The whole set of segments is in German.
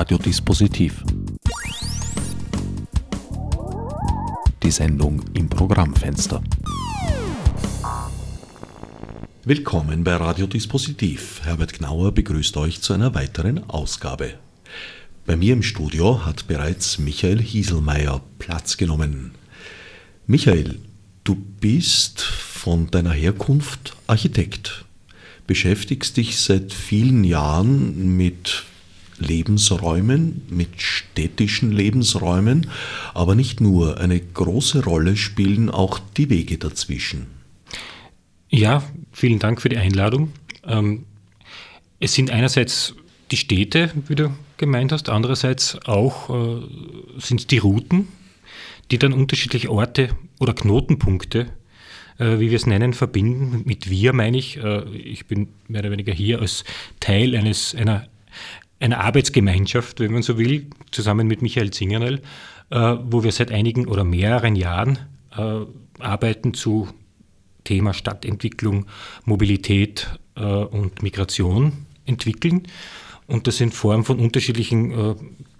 Radiodispositiv. Die Sendung im Programmfenster. Willkommen bei Radiodispositiv. Herbert Gnauer begrüßt euch zu einer weiteren Ausgabe. Bei mir im Studio hat bereits Michael Hieselmeier Platz genommen. Michael, du bist von deiner Herkunft Architekt, beschäftigst dich seit vielen Jahren mit Lebensräumen, mit städtischen Lebensräumen, aber nicht nur. Eine große Rolle spielen auch die Wege dazwischen. Ja, vielen Dank für die Einladung. Ähm, es sind einerseits die Städte, wie du gemeint hast, andererseits auch äh, sind es die Routen, die dann unterschiedliche Orte oder Knotenpunkte, äh, wie wir es nennen, verbinden. Mit wir meine ich, äh, ich bin mehr oder weniger hier als Teil eines, einer, einer Arbeitsgemeinschaft, wenn man so will, zusammen mit Michael Zingernel, äh, wo wir seit einigen oder mehreren Jahren äh, arbeiten zu Thema Stadtentwicklung, Mobilität äh, und Migration entwickeln. Und das in Form von unterschiedlichen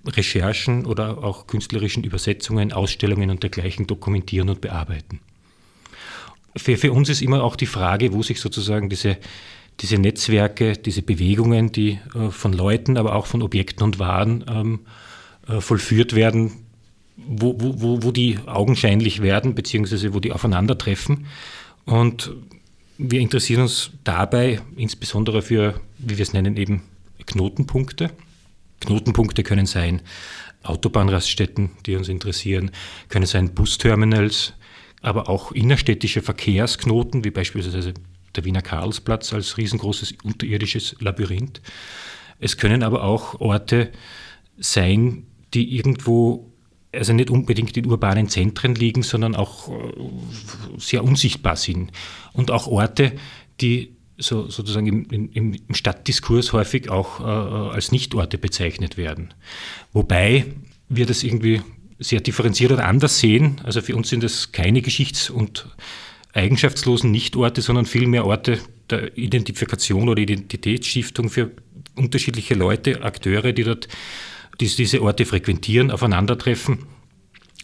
Recherchen oder auch künstlerischen Übersetzungen, Ausstellungen und dergleichen dokumentieren und bearbeiten. Für, für uns ist immer auch die Frage, wo sich sozusagen diese, diese Netzwerke, diese Bewegungen, die äh, von Leuten, aber auch von Objekten und Waren ähm, äh, vollführt werden, wo, wo, wo die augenscheinlich werden, beziehungsweise wo die aufeinandertreffen. Und wir interessieren uns dabei insbesondere für, wie wir es nennen, eben Knotenpunkte. Knotenpunkte können sein Autobahnraststätten, die uns interessieren, können sein Busterminals, aber auch innerstädtische Verkehrsknoten, wie beispielsweise der Wiener Karlsplatz als riesengroßes unterirdisches Labyrinth. Es können aber auch Orte sein, die irgendwo also nicht unbedingt in urbanen Zentren liegen, sondern auch äh, sehr unsichtbar sind. Und auch Orte, die so, sozusagen im, im, Stadtdiskurs häufig auch äh, als Nichtorte bezeichnet werden. Wobei wir das irgendwie sehr differenziert oder anders sehen. Also für uns sind das keine geschichts- und eigenschaftslosen Nichtorte, sondern vielmehr Orte der Identifikation oder Identitätsstiftung für unterschiedliche Leute, Akteure, die dort die diese Orte frequentieren, aufeinandertreffen.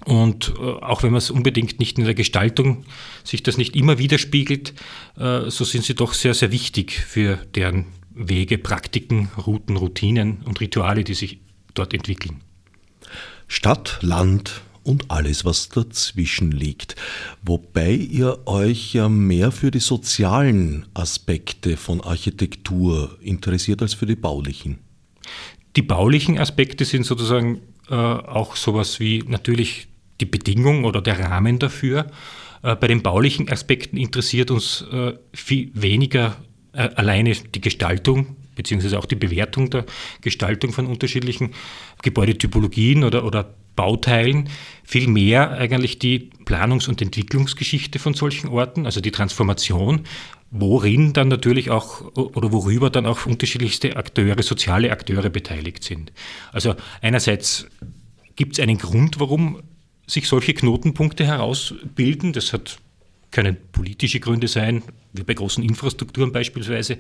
Und äh, auch wenn man es unbedingt nicht in der Gestaltung sich das nicht immer widerspiegelt, äh, so sind sie doch sehr, sehr wichtig für deren Wege, Praktiken, Routen, Routinen und Rituale, die sich dort entwickeln. Stadt, Land und alles, was dazwischen liegt. Wobei ihr euch ja mehr für die sozialen Aspekte von Architektur interessiert als für die baulichen. Die baulichen Aspekte sind sozusagen äh, auch sowas wie natürlich die Bedingung oder der Rahmen dafür. Äh, bei den baulichen Aspekten interessiert uns äh, viel weniger äh, alleine die Gestaltung beziehungsweise auch die Bewertung der Gestaltung von unterschiedlichen Gebäudetypologien oder, oder Bauteilen, vielmehr eigentlich die Planungs- und Entwicklungsgeschichte von solchen Orten, also die Transformation, worin dann natürlich auch oder worüber dann auch unterschiedlichste Akteure, soziale Akteure beteiligt sind. Also einerseits gibt es einen Grund, warum sich solche Knotenpunkte herausbilden. Das hat, können politische Gründe sein, wie bei großen Infrastrukturen beispielsweise,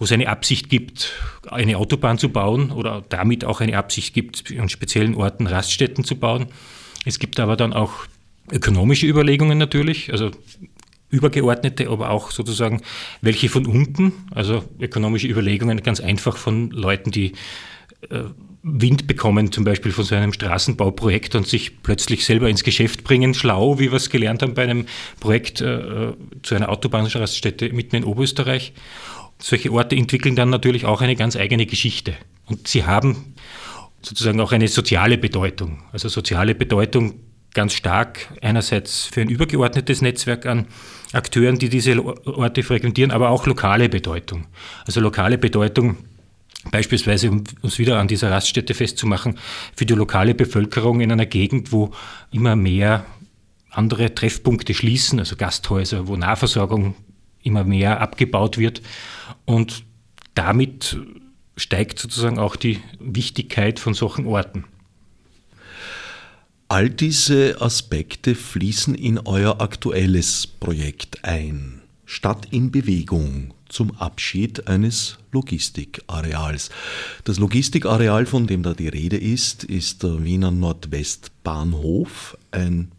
wo es eine Absicht gibt, eine Autobahn zu bauen oder damit auch eine Absicht gibt, an speziellen Orten Raststätten zu bauen. Es gibt aber dann auch ökonomische Überlegungen natürlich, also übergeordnete, aber auch sozusagen welche von unten, also ökonomische Überlegungen ganz einfach von Leuten, die äh, Wind bekommen, zum Beispiel von so einem Straßenbauprojekt und sich plötzlich selber ins Geschäft bringen, schlau, wie wir es gelernt haben bei einem Projekt äh, zu einer Autobahnstraßenstätte mitten in Oberösterreich. Solche Orte entwickeln dann natürlich auch eine ganz eigene Geschichte. Und sie haben sozusagen auch eine soziale Bedeutung. Also soziale Bedeutung ganz stark einerseits für ein übergeordnetes Netzwerk an Akteuren, die diese Orte frequentieren, aber auch lokale Bedeutung. Also lokale Bedeutung beispielsweise, um uns wieder an dieser Raststätte festzumachen, für die lokale Bevölkerung in einer Gegend, wo immer mehr andere Treffpunkte schließen, also Gasthäuser, wo Nahversorgung immer mehr abgebaut wird. Und damit steigt sozusagen auch die Wichtigkeit von solchen Orten. All diese Aspekte fließen in euer aktuelles Projekt ein. Stadt in Bewegung zum Abschied eines Logistikareals. Das Logistikareal, von dem da die Rede ist, ist der Wiener Nordwestbahnhof, ein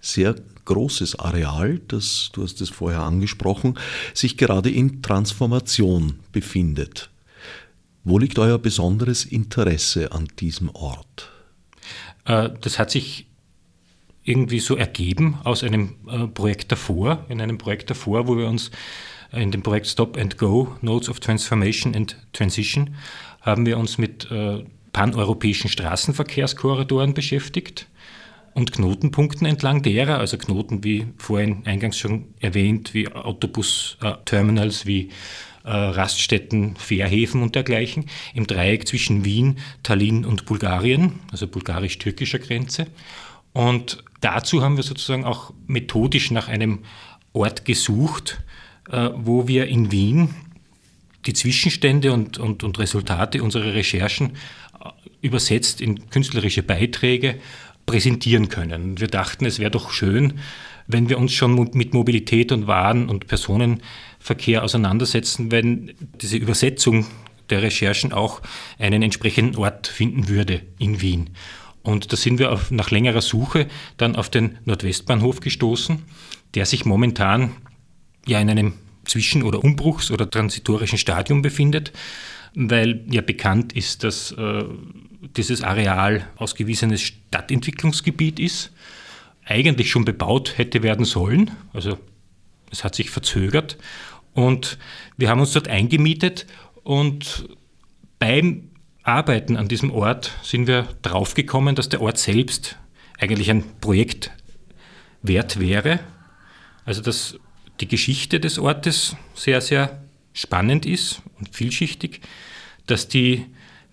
sehr großes Areal, das, du hast es vorher angesprochen, sich gerade in Transformation befindet. Wo liegt euer besonderes Interesse an diesem Ort? Äh, das hat sich irgendwie so ergeben aus einem äh, Projekt davor, in einem Projekt davor, wo wir uns in dem Projekt Stop and Go, Notes of Transformation and Transition, haben wir uns mit äh, paneuropäischen Straßenverkehrskorridoren beschäftigt und Knotenpunkten entlang derer, also Knoten wie vorhin eingangs schon erwähnt, wie Autobus-Terminals, wie äh, Raststätten, Fährhäfen und dergleichen, im Dreieck zwischen Wien, Tallinn und Bulgarien, also bulgarisch-türkischer Grenze. Und dazu haben wir sozusagen auch methodisch nach einem Ort gesucht, äh, wo wir in Wien die Zwischenstände und, und, und Resultate unserer Recherchen äh, übersetzt in künstlerische Beiträge präsentieren können. Wir dachten, es wäre doch schön, wenn wir uns schon mit Mobilität und Waren- und Personenverkehr auseinandersetzen, wenn diese Übersetzung der Recherchen auch einen entsprechenden Ort finden würde in Wien. Und da sind wir auf, nach längerer Suche dann auf den Nordwestbahnhof gestoßen, der sich momentan ja in einem Zwischen- oder Umbruchs- oder transitorischen Stadium befindet, weil ja bekannt ist, dass äh, dieses Areal ausgewiesenes Stadtentwicklungsgebiet ist, eigentlich schon bebaut hätte werden sollen, also es hat sich verzögert und wir haben uns dort eingemietet und beim Arbeiten an diesem Ort sind wir draufgekommen, dass der Ort selbst eigentlich ein Projekt wert wäre. Also dass die Geschichte des Ortes sehr, sehr spannend ist und vielschichtig, dass die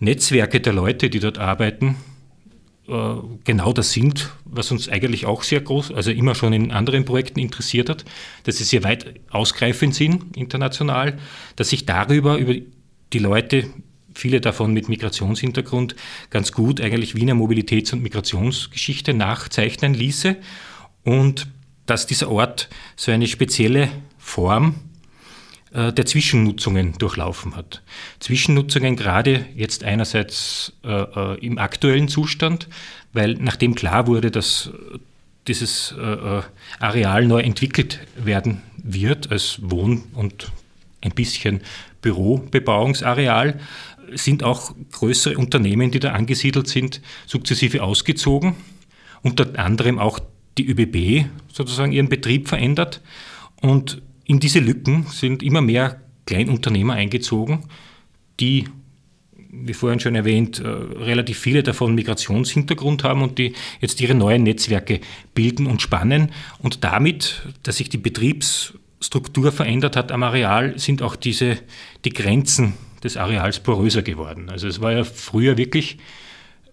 Netzwerke der Leute, die dort arbeiten, äh, genau das sind, was uns eigentlich auch sehr groß, also immer schon in anderen Projekten interessiert hat, dass sie sehr weit ausgreifend sind international, dass sich darüber, über die Leute, viele davon mit Migrationshintergrund, ganz gut eigentlich Wiener Mobilitäts- und Migrationsgeschichte nachzeichnen ließe. Und dass dieser Ort so eine spezielle Form der Zwischennutzungen durchlaufen hat. Zwischennutzungen gerade jetzt einerseits äh, äh im aktuellen Zustand, weil nachdem klar wurde, dass dieses äh, äh, Areal neu entwickelt werden wird als Wohn- und ein bisschen Bürobebauungsareal, sind auch größere Unternehmen, die da angesiedelt sind, sukzessive ausgezogen. Unter anderem auch die ÖBB sozusagen ihren Betrieb verändert. Und in diese Lücken sind immer mehr Kleinunternehmer eingezogen, die, wie vorhin schon erwähnt, äh, relativ viele davon Migrationshintergrund haben und die jetzt ihre neuen Netzwerke bilden und spannen. Und damit, dass sich die Betriebsstruktur verändert hat am Areal, sind auch diese, die Grenzen des Areals poröser geworden. Also es war ja früher wirklich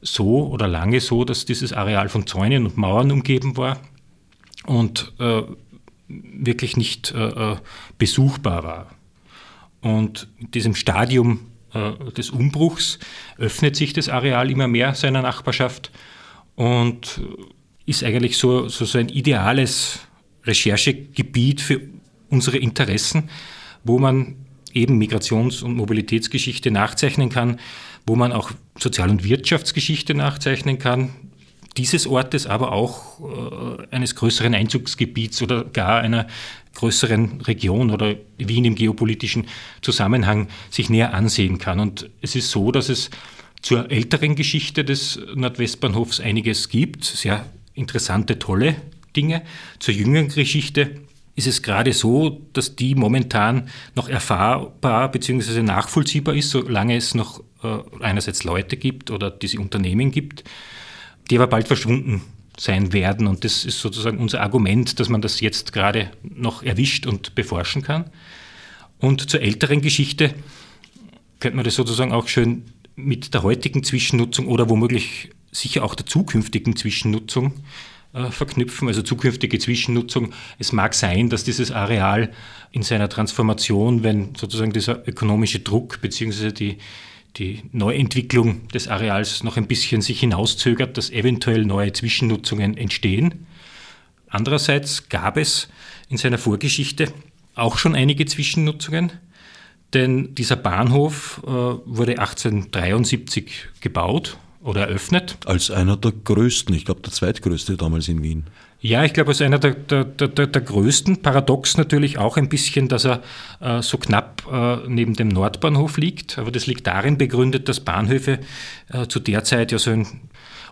so oder lange so, dass dieses Areal von Zäunen und Mauern umgeben war und äh, wirklich nicht äh, äh, besuchbar war. Und in diesem Stadium äh, des Umbruchs öffnet sich das Areal immer mehr seiner Nachbarschaft und ist eigentlich so, so, so ein ideales Recherchegebiet für unsere Interessen, wo man eben Migrations- und Mobilitätsgeschichte nachzeichnen kann, wo man auch Sozial- und Wirtschaftsgeschichte nachzeichnen kann, dieses Ortes, aber auch äh, eines größeren Einzugsgebiets oder gar einer größeren Region oder Wien im geopolitischen Zusammenhang sich näher ansehen kann. Und es ist so, dass es zur älteren Geschichte des Nordwestbahnhofs einiges gibt, sehr interessante, tolle Dinge. Zur jüngeren Geschichte ist es gerade so, dass die momentan noch erfahrbar bzw. nachvollziehbar ist, solange es noch äh, einerseits Leute gibt oder diese Unternehmen gibt, die aber bald verschwunden sein werden. Und das ist sozusagen unser Argument, dass man das jetzt gerade noch erwischt und beforschen kann. Und zur älteren Geschichte könnte man das sozusagen auch schön mit der heutigen Zwischennutzung oder womöglich sicher auch der zukünftigen Zwischennutzung äh, verknüpfen, also zukünftige Zwischennutzung. Es mag sein, dass dieses Areal in seiner Transformation, wenn sozusagen dieser ökonomische Druck bzw. die die Neuentwicklung des Areals noch ein bisschen sich hinauszögert, dass eventuell neue Zwischennutzungen entstehen. Andererseits gab es in seiner Vorgeschichte auch schon einige Zwischennutzungen. denn dieser Bahnhof äh, wurde 1873 gebaut oder eröffnet. Als einer der größten, ich glaube der zweitgrößte damals in Wien. Ja, ich glaube, als einer der, der, der, der, größten. Paradox natürlich auch ein bisschen, dass er äh, so knapp äh, neben dem Nordbahnhof liegt. Aber das liegt darin begründet, dass Bahnhöfe äh, zu der Zeit ja so ein,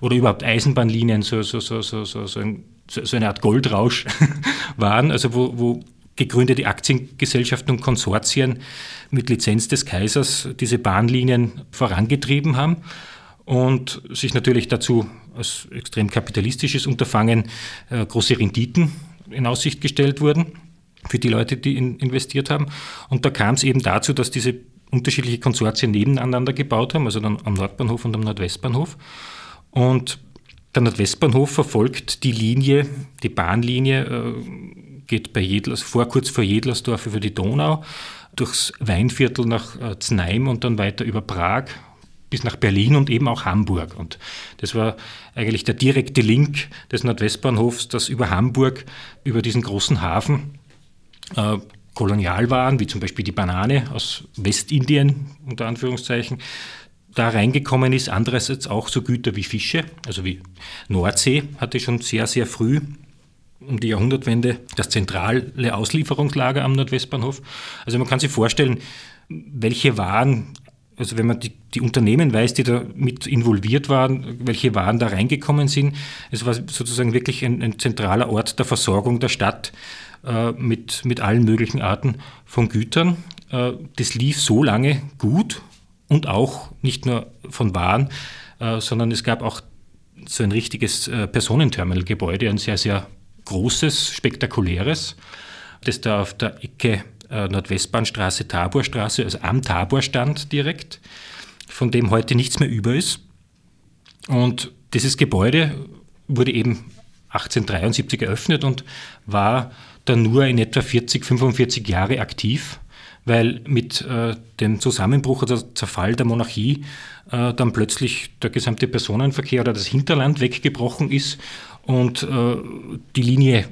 oder überhaupt Eisenbahnlinien so, so, so, so, so, so, ein, so eine Art Goldrausch waren, also wo, wo gegründete Aktiengesellschaften und Konsortien mit Lizenz des Kaisers diese Bahnlinien vorangetrieben haben und sich natürlich dazu als extrem kapitalistisches Unterfangen äh, große Renditen in Aussicht gestellt wurden für die Leute, die in, investiert haben. Und da kam es eben dazu, dass diese unterschiedliche Konsortien nebeneinander gebaut haben, also dann am Nordbahnhof und am Nordwestbahnhof. Und der Nordwestbahnhof verfolgt die Linie, die Bahnlinie, äh, geht bei Jedlers, vor, kurz vor Jedlersdorf über die Donau, durchs Weinviertel nach äh, Znaim und dann weiter über Prag bis nach Berlin und eben auch Hamburg. Und das war eigentlich der direkte Link des Nordwestbahnhofs, dass über Hamburg, über diesen großen Hafen, äh, Kolonialwaren, wie zum Beispiel die Banane aus Westindien, unter Anführungszeichen, da reingekommen ist. Andererseits auch so Güter wie Fische, also wie Nordsee hatte schon sehr, sehr früh um die Jahrhundertwende das zentrale Auslieferungslager am Nordwestbahnhof. Also man kann sich vorstellen, welche Waren also wenn man die, die, Unternehmen weiß, die da mit involviert waren, welche Waren da reingekommen sind, es war sozusagen wirklich ein, ein zentraler Ort der Versorgung der Stadt äh, mit, mit allen möglichen Arten von Gütern. Äh, das lief so lange gut und auch nicht nur von Waren, äh, sondern es gab auch so ein richtiges äh, Personenterminalgebäude, ein sehr, sehr großes, spektakuläres, das da auf der Ecke äh, Nordwestbahnstraße, Taborstraße, also am Tabor stand direkt, von dem heute nichts mehr über ist. Und dieses Gebäude wurde eben 1873 eröffnet und war dann nur in etwa 40, 45 Jahre aktiv, weil mit äh, dem Zusammenbruch oder Zerfall der Monarchie äh, dann plötzlich der gesamte Personenverkehr oder das Hinterland weggebrochen ist und äh, die Linie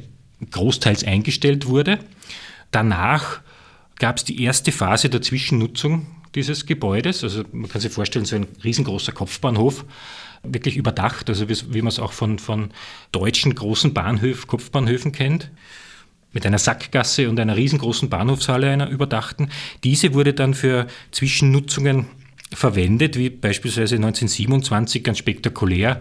großteils eingestellt wurde. Danach gab es die erste Phase der Zwischennutzung dieses Gebäudes. Also man kann sich vorstellen, so ein riesengroßer Kopfbahnhof, wirklich überdacht, also wie, wie man es auch von, von deutschen großen Bahnhöfen, Kopfbahnhöfen kennt mit einer Sackgasse und einer riesengroßen Bahnhofshalle, einer überdachten. Diese wurde dann für Zwischennutzungen verwendet, wie beispielsweise 1927 ganz spektakulär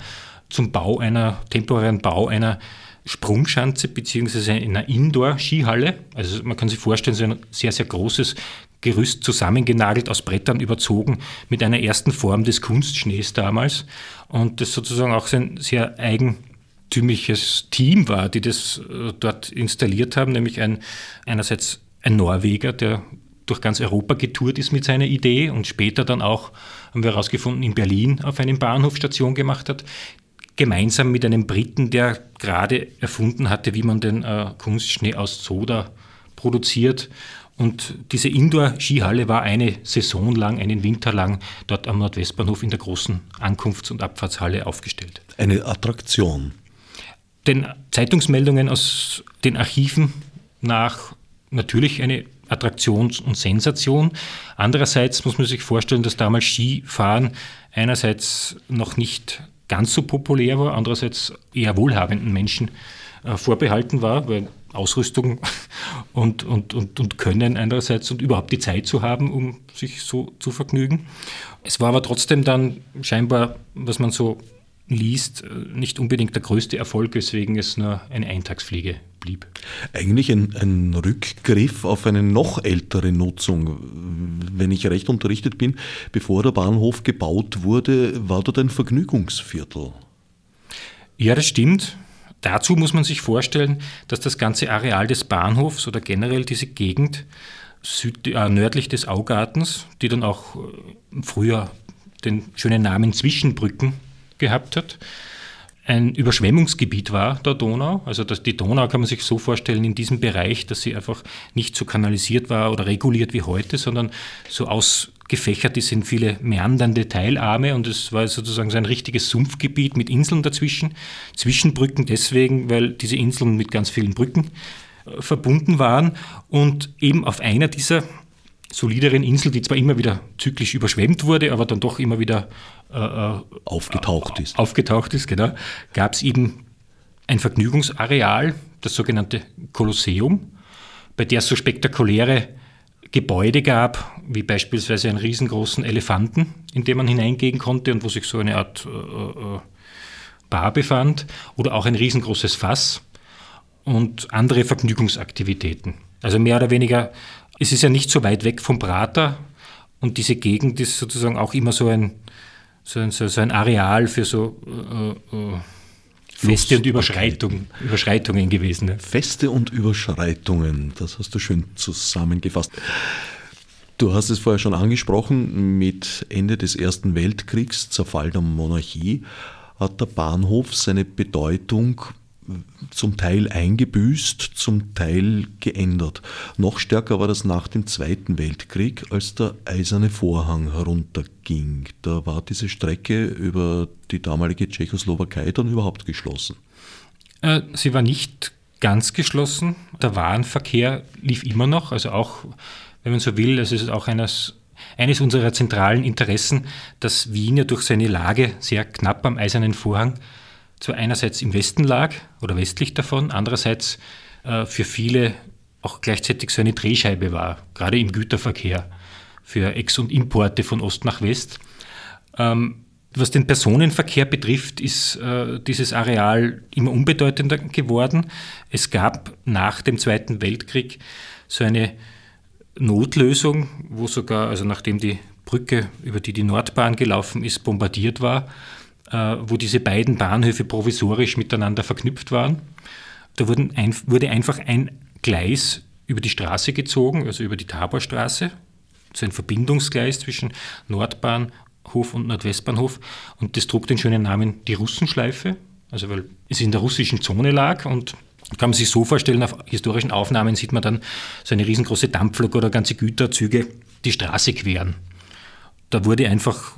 zum Bau einer, temporären Bau einer Sprungschanze beziehungsweise einer Indoor-Skihalle. Also man kann sich vorstellen, so ein sehr, sehr großes Gerüst zusammengenagelt, aus Brettern überzogen, mit einer ersten Form des Kunstschnees damals. Und das sozusagen auch ein sehr eigentümliches Team war, die das äh, dort installiert haben, nämlich ein, einerseits ein Norweger, der durch ganz Europa getourt ist mit seiner Idee und später dann auch, haben wir herausgefunden, in Berlin auf einem Bahnhof Station gemacht hat gemeinsam mit einem Briten, der gerade erfunden hatte, wie man den äh, Kunstschnee aus Soda produziert. Und diese Indoor-Skihalle war eine Saison lang, einen Winter lang dort am Nordwestbahnhof in der großen Ankunfts- und Abfahrtshalle aufgestellt. Eine Attraktion. Den Zeitungsmeldungen aus den Archiven nach natürlich eine Attraktion und Sensation. Andererseits muss man sich vorstellen, dass damals Skifahren einerseits noch nicht ganz so populär war, andererseits eher wohlhabenden Menschen äh, vorbehalten war, weil Ausrüstung und, und, und, und Können einerseits und überhaupt die Zeit zu haben, um sich so zu vergnügen. Es war aber trotzdem dann scheinbar, was man so liest, äh, nicht unbedingt der größte Erfolg, weswegen es nur eine Eintagsfliege blieb. Eigentlich ein, ein, Rückgriff auf eine noch ältere Nutzung. Wenn ich recht unterrichtet bin, bevor der Bahnhof gebaut wurde, war dort ein Vergnügungsviertel. Ja, das stimmt. Dazu muss man sich vorstellen, dass das ganze Areal des Bahnhofs oder generell diese Gegend süd, äh, nördlich des Augartens, die dann auch äh, früher den schönen Namen Zwischenbrücken gehabt hat, ein Überschwemmungsgebiet war, der Donau. Also das, die Donau kann man sich so vorstellen in diesem Bereich, dass sie einfach nicht so kanalisiert war oder reguliert wie heute, sondern so ausgefächert ist in viele meandernde Teilarme und es war sozusagen so ein richtiges Sumpfgebiet mit Inseln dazwischen. Zwischenbrücken deswegen, weil diese Inseln mit ganz vielen Brücken äh, verbunden waren und eben auf einer dieser solideren Insel, die zwar immer wieder zyklisch überschwemmt wurde, aber dann doch immer wieder äh, äh aufgetaucht ist. Aufgetaucht ist, genau. Gab es eben ein Vergnügungsareal, das sogenannte Kolosseum, bei der es so spektakuläre Gebäude gab, wie beispielsweise einen riesengroßen Elefanten, in den man hineingehen konnte und wo sich so eine Art äh, äh, Bar befand, oder auch ein riesengroßes Fass und andere Vergnügungsaktivitäten. Also mehr oder weniger, es ist ja nicht so weit weg vom Prater und diese Gegend ist sozusagen auch immer so ein, so ein, so ein Areal für so äh, äh, Feste und Überschreitungen, Überschreitungen gewesen. Ne? Feste und Überschreitungen, das hast du schön zusammengefasst. Du hast es vorher schon angesprochen, mit Ende des Ersten Weltkriegs, Zerfall der Monarchie, hat der Bahnhof seine Bedeutung zum Teil eingebüßt, zum Teil geändert. Noch stärker war das nach dem Zweiten Weltkrieg, als der eiserne Vorhang herunterging. Da war diese Strecke über die damalige Tschechoslowakei dann überhaupt geschlossen. Äh, sie war nicht ganz geschlossen. Der Warenverkehr lief immer noch, also auch, wenn man so will, es ist auch eines eines unserer zentralen Interessen, dass Wien ja durch seine Lage sehr knapp am Eisernen Vorhang zwar einerseits im Westen lag oder westlich davon, andererseits äh, für viele auch gleichzeitig so eine Drehscheibe war, gerade im Güterverkehr für Ex- und Importe von Ost nach West. Ähm, was den Personenverkehr betrifft, ist äh, dieses Areal immer unbedeutender geworden. Es gab nach dem Zweiten Weltkrieg so eine Notlösung, wo sogar, also nachdem die Brücke, über die die Nordbahn gelaufen ist, bombardiert war, wo diese beiden Bahnhöfe provisorisch miteinander verknüpft waren. Da ein, wurde einfach ein Gleis über die Straße gezogen, also über die Taborstraße, so ein Verbindungsgleis zwischen Nordbahnhof und Nordwestbahnhof. Und das trug den schönen Namen die Russenschleife, also weil es in der russischen Zone lag und kann man sich so vorstellen, auf historischen Aufnahmen sieht man dann so eine riesengroße Dampflok oder ganze Güterzüge die Straße queren. Da wurde einfach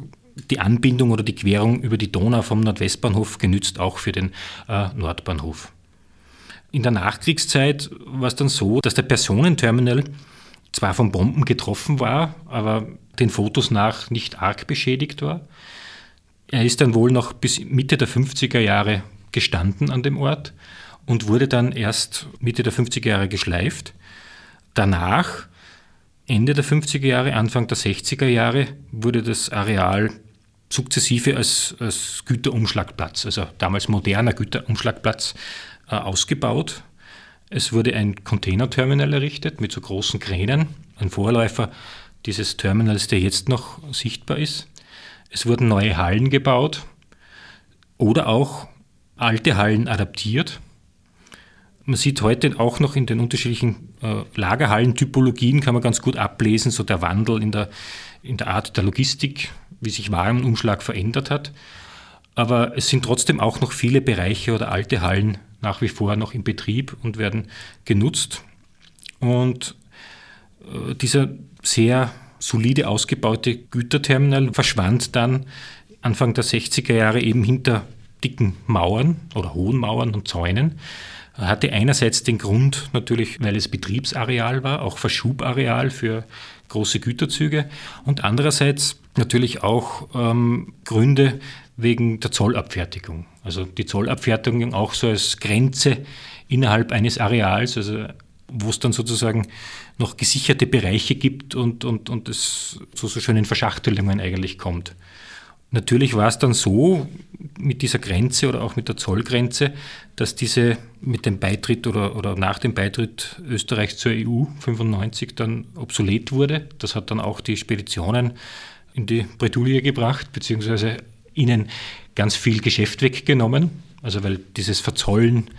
die Anbindung oder die Querung über die Donau vom Nordwestbahnhof genützt, auch für den äh, Nordbahnhof. In der Nachkriegszeit war es dann so, dass der Personenterminal zwar von Bomben getroffen war, aber den Fotos nach nicht arg beschädigt war. Er ist dann wohl noch bis Mitte der 50er Jahre gestanden an dem Ort und wurde dann erst Mitte der 50er Jahre geschleift. Danach, Ende der 50er Jahre, Anfang der 60er Jahre, wurde das Areal sukzessive als, als Güterumschlagplatz, also damals moderner Güterumschlagplatz, äh, ausgebaut. Es wurde ein Containerterminal errichtet mit so großen Kränen, ein Vorläufer dieses Terminals, der jetzt noch sichtbar ist. Es wurden neue Hallen gebaut oder auch alte Hallen adaptiert. Man sieht heute auch noch in den unterschiedlichen äh, Lagerhallen-Typologien, kann man ganz gut ablesen, so der Wandel in der, in der Art der Logistik, wie sich Warenumschlag verändert hat. Aber es sind trotzdem auch noch viele Bereiche oder alte Hallen nach wie vor noch in Betrieb und werden genutzt. Und äh, dieser sehr solide ausgebaute Güterterminal verschwand dann Anfang der 60er Jahre eben hinter dicken Mauern oder hohen Mauern und Zäunen. Hatte einerseits den Grund natürlich, weil es Betriebsareal war, auch Verschubareal für große Güterzüge und andererseits natürlich auch ähm, Gründe wegen der Zollabfertigung. Also die Zollabfertigung auch so als Grenze innerhalb eines Areals, also wo es dann sozusagen noch gesicherte Bereiche gibt und, und, und es zu so schönen Verschachtelungen eigentlich kommt. Natürlich war es dann so mit dieser Grenze oder auch mit der Zollgrenze, dass diese mit dem Beitritt oder, oder nach dem Beitritt Österreichs zur EU 95 dann obsolet wurde. Das hat dann auch die Speditionen in die Bredouille gebracht, beziehungsweise ihnen ganz viel Geschäft weggenommen. Also weil dieses Verzollen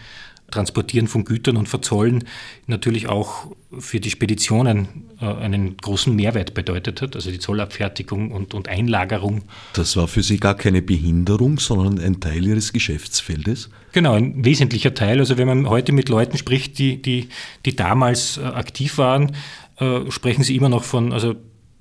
Transportieren von Gütern und Verzollen natürlich auch für die Speditionen äh, einen großen Mehrwert bedeutet hat, also die Zollabfertigung und, und Einlagerung. Das war für Sie gar keine Behinderung, sondern ein Teil Ihres Geschäftsfeldes? Genau, ein wesentlicher Teil. Also wenn man heute mit Leuten spricht, die, die, die damals äh, aktiv waren, äh, sprechen sie immer noch von, also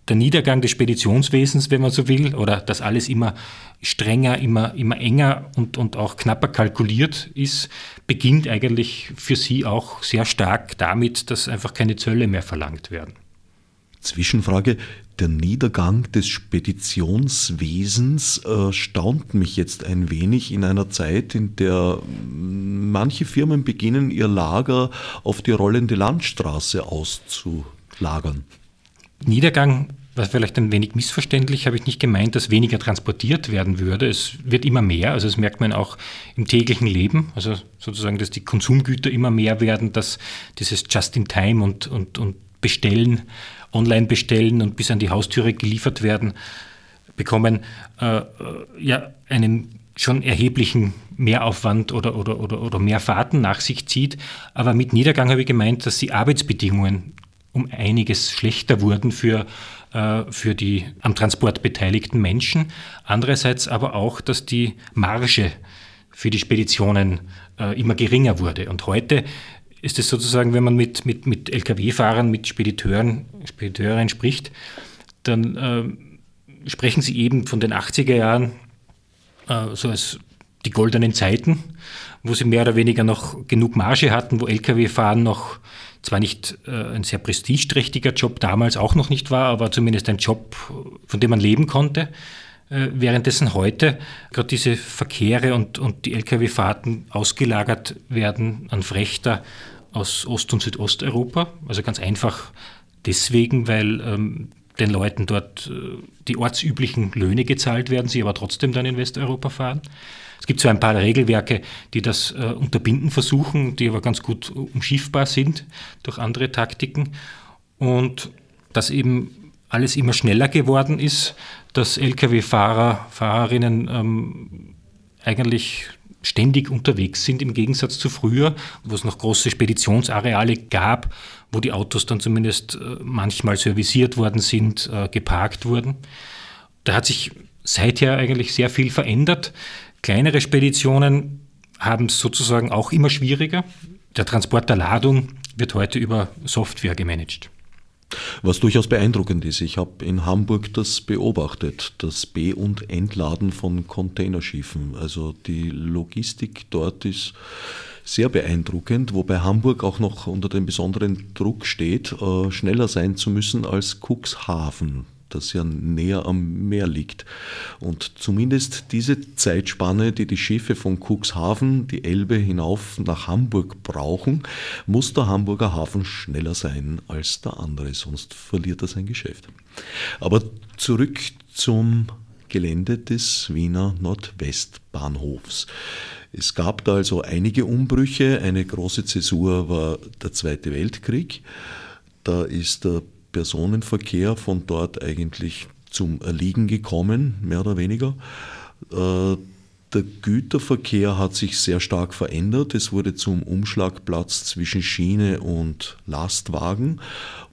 der Niedergang des Speditionswesens, wenn man so will, oder dass alles immer strenger, immer, immer enger und, und auch knapper kalkuliert ist, beginnt eigentlich für sie auch sehr stark damit, dass einfach keine Zölle mehr verlangt werden. Zwischenfrage, der Niedergang des Speditionswesens äh, staunt mich jetzt ein wenig in einer Zeit, in der manche Firmen beginnen, ihr Lager auf die rollende Landstraße auszulagern. Niedergang war vielleicht ein wenig missverständlich, habe ich nicht gemeint, dass weniger transportiert werden würde. Es wird immer mehr, also das merkt man auch im täglichen Leben, also sozusagen, dass die Konsumgüter immer mehr werden, dass dieses Just-in-Time und, und, und Bestellen online bestellen und bis an die Haustüre geliefert werden, bekommen äh, ja einen schon erheblichen Mehraufwand oder, oder, oder, oder mehr Fahrten nach sich zieht. Aber mit Niedergang habe ich gemeint, dass die Arbeitsbedingungen um einiges schlechter wurden für, für die am Transport beteiligten Menschen. Andererseits aber auch, dass die Marge für die Speditionen äh, immer geringer wurde. Und heute ist es sozusagen, wenn man mit, mit, mit Lkw-Fahrern, mit Spediteuren, Spediteurinnen spricht, dann äh, sprechen sie eben von den 80er Jahren äh, so als die goldenen Zeiten, wo sie mehr oder weniger noch genug Marge hatten, wo Lkw-Fahren noch zwar nicht äh, ein sehr prestigeträchtiger Job damals auch noch nicht war, aber zumindest ein Job, von dem man leben konnte. Äh, währenddessen heute gerade diese Verkehre und, und die Lkw-Fahrten ausgelagert werden an Frechter aus Ost- und Südosteuropa. Also ganz einfach deswegen, weil ähm, den Leuten dort äh, die ortsüblichen Löhne gezahlt werden, sie aber trotzdem dann in Westeuropa fahren. Es gibt zwar ein paar Regelwerke, die das äh, unterbinden versuchen, die aber ganz gut umschiffbar sind durch andere Taktiken. Und dass eben alles immer schneller geworden ist, dass Lkw-Fahrer, Fahrerinnen ähm, eigentlich ständig unterwegs sind, im Gegensatz zu früher, wo es noch große Speditionsareale gab, wo die Autos dann zumindest äh, manchmal servisiert worden sind, äh, geparkt wurden. Da hat sich seither eigentlich sehr viel verändert. Kleinere Speditionen haben es sozusagen auch immer schwieriger. Der Transport der Ladung wird heute über Software gemanagt. Was durchaus beeindruckend ist, ich habe in Hamburg das beobachtet, das Be- und Entladen von Containerschiffen. Also die Logistik dort ist sehr beeindruckend, wobei Hamburg auch noch unter dem besonderen Druck steht, äh, schneller sein zu müssen als Cuxhaven das ja näher am Meer liegt. Und zumindest diese Zeitspanne, die die Schiffe von Cuxhaven die Elbe hinauf nach Hamburg brauchen, muss der Hamburger Hafen schneller sein als der andere, sonst verliert er sein Geschäft. Aber zurück zum Gelände des Wiener Nordwestbahnhofs. Es gab da also einige Umbrüche. Eine große Zäsur war der Zweite Weltkrieg. Da ist der Personenverkehr von dort eigentlich zum Erliegen gekommen, mehr oder weniger. Äh, der Güterverkehr hat sich sehr stark verändert. Es wurde zum Umschlagplatz zwischen Schiene und Lastwagen.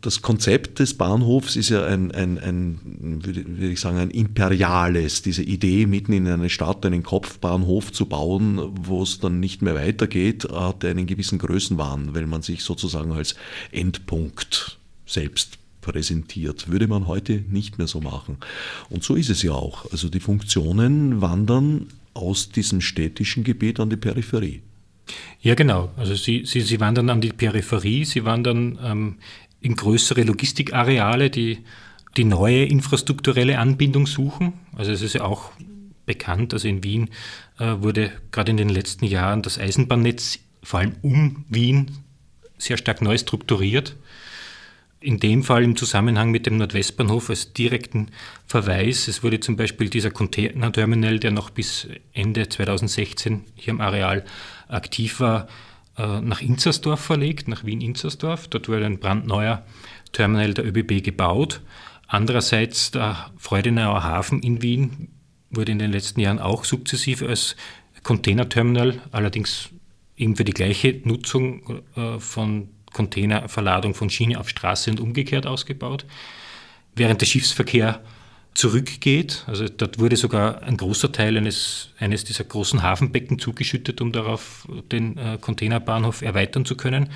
Das Konzept des Bahnhofs ist ja ein, ein, ein würde ich sagen, ein imperiales. Diese Idee, mitten in eine Stadt einen Kopfbahnhof zu bauen, wo es dann nicht mehr weitergeht, hat einen gewissen Größenwahn, weil man sich sozusagen als Endpunkt selbst präsentiert. Würde man heute nicht mehr so machen. Und so ist es ja auch. Also die Funktionen wandern aus diesem städtischen Gebiet an die Peripherie. Ja, genau. Also sie, sie, sie wandern an die Peripherie, sie wandern ähm, in größere Logistikareale, die die neue infrastrukturelle Anbindung suchen. Also es ist ja auch bekannt, also in Wien äh, wurde gerade in den letzten Jahren das Eisenbahnnetz vor allem um Wien sehr stark neu strukturiert in dem Fall im Zusammenhang mit dem Nordwestbahnhof als direkten Verweis. Es wurde zum Beispiel dieser Containerterminal, der noch bis Ende 2016 hier am Areal aktiv war, äh, nach Inzersdorf verlegt, nach Wien-Inzersdorf. Dort wurde ein brandneuer Terminal der ÖBB gebaut. Andererseits der Freudenauer Hafen in Wien wurde in den letzten Jahren auch sukzessive als Containerterminal, allerdings eben für die gleiche Nutzung äh, von Containerverladung von Schiene auf Straße und umgekehrt ausgebaut. Während der Schiffsverkehr zurückgeht, also dort wurde sogar ein großer Teil eines, eines dieser großen Hafenbecken zugeschüttet, um darauf den äh, Containerbahnhof erweitern zu können.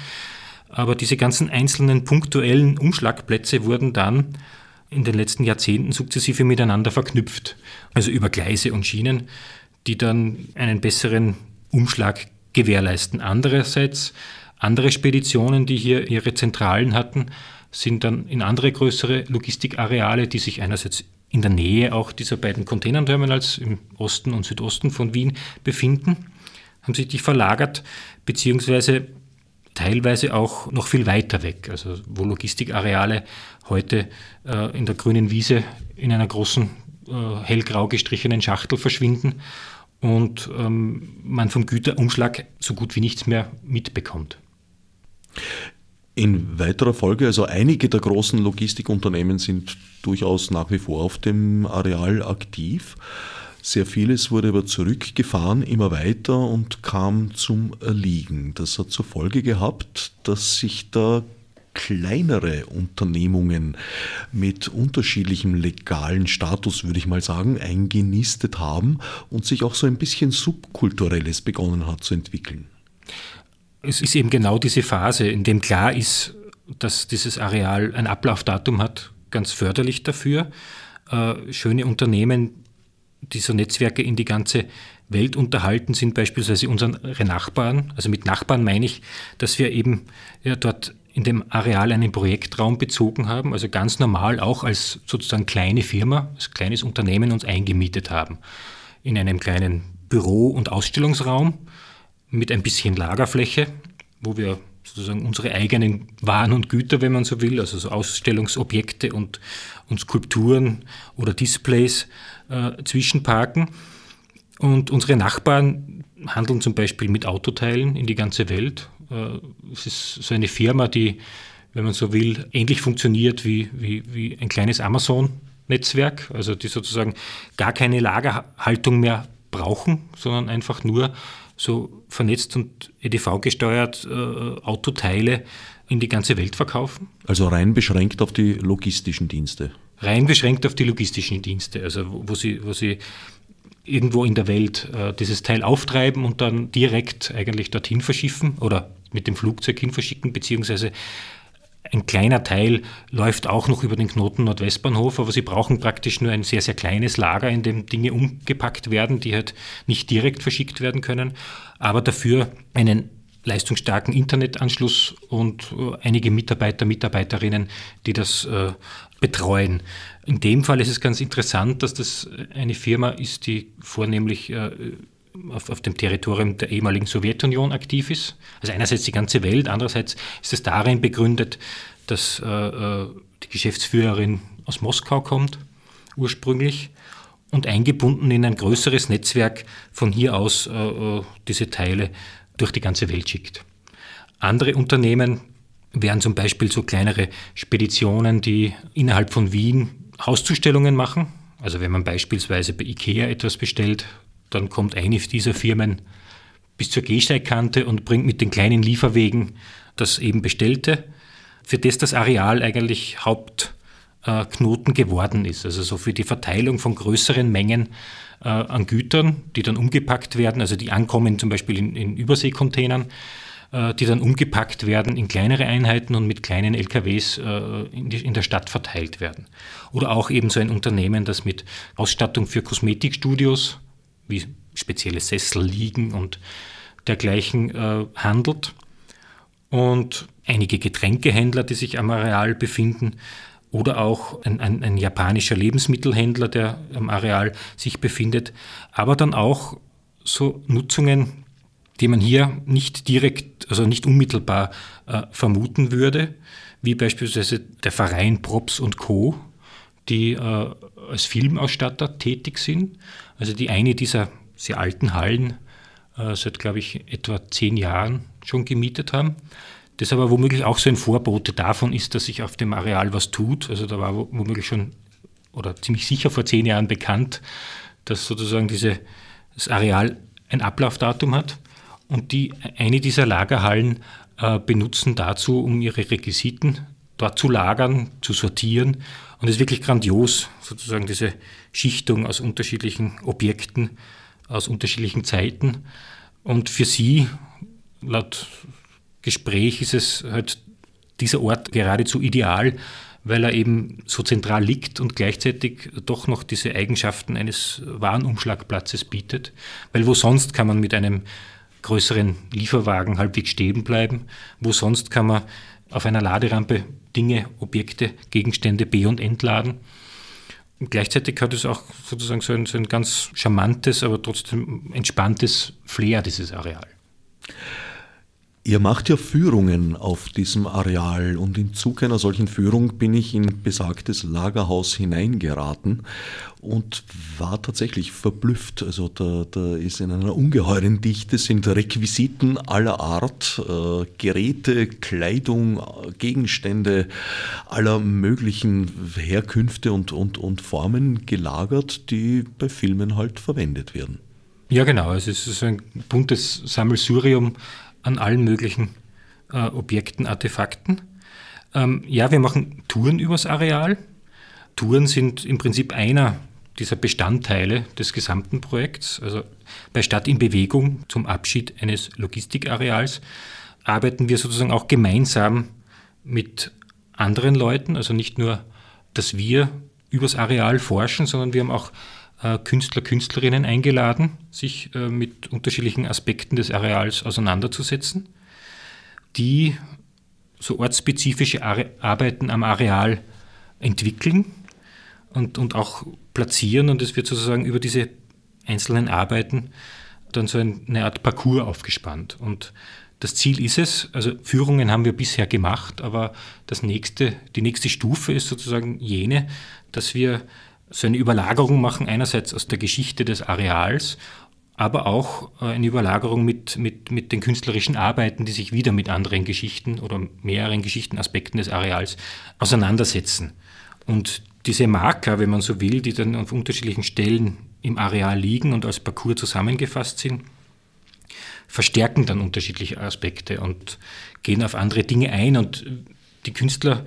Aber diese ganzen einzelnen punktuellen Umschlagplätze wurden dann in den letzten Jahrzehnten sukzessive miteinander verknüpft, also über Gleise und Schienen, die dann einen besseren Umschlag gewährleisten. Andererseits andere Speditionen, die hier ihre Zentralen hatten, sind dann in andere größere Logistikareale, die sich einerseits in der Nähe auch dieser beiden Containerterminals im Osten und Südosten von Wien befinden, haben sich die verlagert, beziehungsweise teilweise auch noch viel weiter weg, also wo Logistikareale heute äh, in der grünen Wiese in einer großen äh, hellgrau gestrichenen Schachtel verschwinden und ähm, man vom Güterumschlag so gut wie nichts mehr mitbekommt. In weiterer Folge, also einige der großen Logistikunternehmen sind durchaus nach wie vor auf dem Areal aktiv. Sehr vieles wurde aber zurückgefahren, immer weiter und kam zum Erliegen. Das hat zur Folge gehabt, dass sich da kleinere Unternehmungen mit unterschiedlichem legalen Status, würde ich mal sagen, eingenistet haben und sich auch so ein bisschen subkulturelles begonnen hat zu entwickeln. Es ist eben genau diese Phase, in dem klar ist, dass dieses Areal ein Ablaufdatum hat, ganz förderlich dafür. Äh, schöne Unternehmen, die so Netzwerke in die ganze Welt unterhalten, sind beispielsweise unsere Nachbarn. Also mit Nachbarn meine ich, dass wir eben ja, dort in dem Areal einen Projektraum bezogen haben, also ganz normal auch als sozusagen kleine Firma, als kleines Unternehmen uns eingemietet haben. In einem kleinen Büro- und Ausstellungsraum mit ein bisschen Lagerfläche, wo wir sozusagen unsere eigenen Waren und Güter, wenn man so will, also so Ausstellungsobjekte und, und Skulpturen oder Displays äh, zwischenparken. Und unsere Nachbarn handeln zum Beispiel mit Autoteilen in die ganze Welt äh, es ist so eine Firma, die, wenn man so will, ähnlich funktioniert wie, wie, wie ein kleines Amazon-Netzwerk, also die sozusagen gar keine Lagerhaltung mehr brauchen, sondern einfach nur so vernetzt und EDV gesteuert äh, Autoteile in die ganze Welt verkaufen. Also rein beschränkt auf die logistischen Dienste. Rein beschränkt auf die logistischen Dienste, also wo sie, wo sie irgendwo in der Welt äh, dieses Teil auftreiben und dann direkt eigentlich dorthin verschiffen oder mit dem Flugzeug hin verschicken, beziehungsweise ein kleiner Teil läuft auch noch über den Knoten Nordwestbahnhof, aber sie brauchen praktisch nur ein sehr, sehr kleines Lager, in dem Dinge umgepackt werden, die halt nicht direkt verschickt werden können, aber dafür einen leistungsstarken Internetanschluss und äh, einige Mitarbeiter, Mitarbeiterinnen, die das äh, betreuen. In dem Fall ist es ganz interessant, dass das eine Firma ist, die vornehmlich äh, auf, auf, dem Territorium der ehemaligen Sowjetunion aktiv ist. Also einerseits die ganze Welt, andererseits ist es darin begründet, dass äh, äh, die Geschäftsführerin aus Moskau kommt, ursprünglich, und eingebunden in ein größeres Netzwerk von hier aus äh, äh diese Teile durch die ganze Welt schickt. Andere Unternehmen wären zum Beispiel so kleinere Speditionen, die innerhalb von Wien Hauszustellungen machen. Also wenn man beispielsweise bei IKEA etwas bestellt, dann kommt eine dieser Firmen bis zur Gehsteigkante und bringt mit den kleinen Lieferwegen das eben Bestellte, für das das Areal eigentlich Hauptknoten geworden ist. Also so für die Verteilung von größeren Mengen äh, an Gütern, die dann umgepackt werden, also die ankommen zum Beispiel in, in Überseekontainern, äh, die dann umgepackt werden in kleinere Einheiten und mit kleinen LKWs äh, in, die, in der Stadt verteilt werden. Oder auch eben so ein Unternehmen, das mit Ausstattung für Kosmetikstudios, wie spezielle Sessel liegen und dergleichen äh, handelt. Und einige Getränkehändler, die sich am Areal befinden, oder auch ein, ein, ein, japanischer Lebensmittelhändler, der am Areal sich befindet, aber dann auch so Nutzungen, die man hier nicht direkt, also nicht unmittelbar äh, vermuten würde, wie beispielsweise der Verein Props und Co., die äh, als Filmausstatter tätig sind. Also die eine dieser sehr alten Hallen äh, seit, glaube ich, etwa zehn Jahren schon gemietet haben. Das aber womöglich auch so ein Vorbote davon ist, dass sich auf dem Areal was tut. Also da war womöglich schon oder ziemlich sicher vor zehn Jahren bekannt, dass sozusagen diese, das Areal ein Ablaufdatum hat. Und die, eine dieser Lagerhallen äh, benutzen dazu, um ihre Requisiten dort zu lagern, zu sortieren. Und es ist wirklich grandios, sozusagen diese Schichtung aus unterschiedlichen Objekten, aus unterschiedlichen Zeiten. Und für sie, laut Gespräch, ist es halt dieser Ort geradezu ideal, weil er eben so zentral liegt und gleichzeitig doch noch diese Eigenschaften eines Warenumschlagplatzes bietet. Weil wo sonst kann man mit einem größeren Lieferwagen halbwegs stehen bleiben. Wo sonst kann man auf einer Laderampe Dinge, Objekte, Gegenstände be- und entladen. Und gleichzeitig hat es auch sozusagen so ein, so ein ganz charmantes, aber trotzdem entspanntes Flair, dieses Areal. Ihr macht ja Führungen auf diesem Areal und im Zug einer solchen Führung bin ich in besagtes Lagerhaus hineingeraten und war tatsächlich verblüfft. Also da, da ist in einer ungeheuren Dichte sind Requisiten aller Art, äh, Geräte, Kleidung, Gegenstände aller möglichen Herkünfte und, und, und Formen gelagert, die bei Filmen halt verwendet werden. Ja, genau. Es ist ein buntes Sammelsurium an allen möglichen äh, Objekten, Artefakten. Ähm, ja, wir machen Touren übers Areal. Touren sind im Prinzip einer dieser Bestandteile des gesamten Projekts. Also bei Stadt in Bewegung zum Abschied eines Logistikareals arbeiten wir sozusagen auch gemeinsam mit anderen Leuten, also nicht nur, dass wir übers Areal forschen, sondern wir haben auch Künstler, Künstlerinnen eingeladen, sich äh, mit unterschiedlichen Aspekten des Areals auseinanderzusetzen, die so ortsspezifische Arbeiten am Areal entwickeln und, und auch platzieren und es wird sozusagen über diese einzelnen Arbeiten dann so eine Art Parcours aufgespannt. Und das Ziel ist es, also Führungen haben wir bisher gemacht, aber das nächste, die nächste Stufe ist sozusagen jene, dass wir so eine Überlagerung machen, einerseits aus der Geschichte des Areals, aber auch äh, eine Überlagerung mit, mit, mit den künstlerischen Arbeiten, die sich wieder mit anderen Geschichten oder mehreren Geschichtenaspekten des Areals auseinandersetzen. Und diese Marker, wenn man so will, die dann auf unterschiedlichen Stellen im Areal liegen und als Parcours zusammengefasst sind, verstärken dann unterschiedliche Aspekte und gehen auf andere Dinge ein. Und die Künstler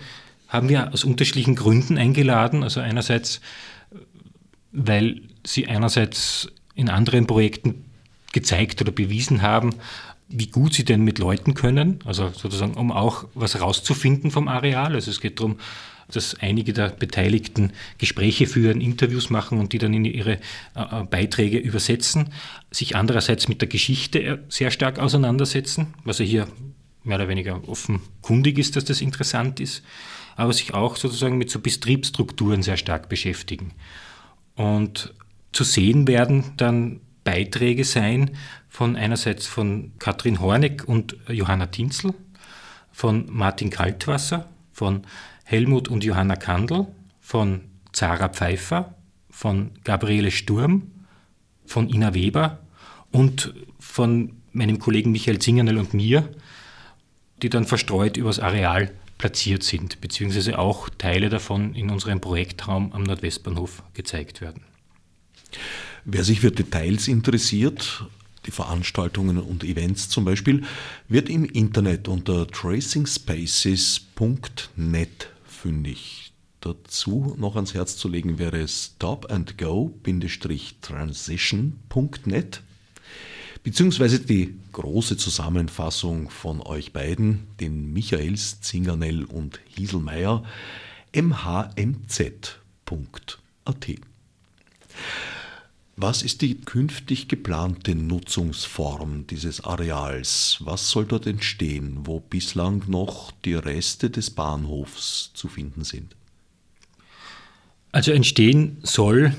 haben wir aus unterschiedlichen Gründen eingeladen. Also einerseits weil sie einerseits in anderen Projekten gezeigt oder bewiesen haben, wie gut sie denn mit Leuten können, also sozusagen, um auch was rauszufinden vom Areal. Also es geht darum, dass einige der Beteiligten Gespräche führen, Interviews machen und die dann in ihre äh, Beiträge übersetzen, sich andererseits mit der Geschichte sehr stark auseinandersetzen, was ja hier mehr oder weniger offenkundig ist, dass das interessant ist, aber sich auch sozusagen mit so Betriebsstrukturen sehr stark beschäftigen. Und zu sehen werden dann Beiträge sein von einerseits von Katrin Horneck und Johanna Tinzel, von Martin Kaltwasser, von Helmut und Johanna Kandel, von Zara Pfeiffer, von Gabriele Sturm, von Ina Weber und von meinem Kollegen Michael Zingernel und mir, die dann verstreut übers Areal platziert sind, beziehungsweise auch Teile davon in unserem Projektraum am Nordwestbahnhof gezeigt werden. Wer sich für Details interessiert, die Veranstaltungen und Events zum Beispiel, wird im Internet unter tracingspaces.net fündig. Dazu noch ans Herz zu legen wäre stopandgo-transition.net beziehungsweise die große Zusammenfassung von euch beiden, den Michaels, Zingernell und Hieselmeier, mhmz.at. Was ist die künftig geplante Nutzungsform dieses Areals? Was soll dort entstehen, wo bislang noch die Reste des Bahnhofs zu finden sind? Also entstehen soll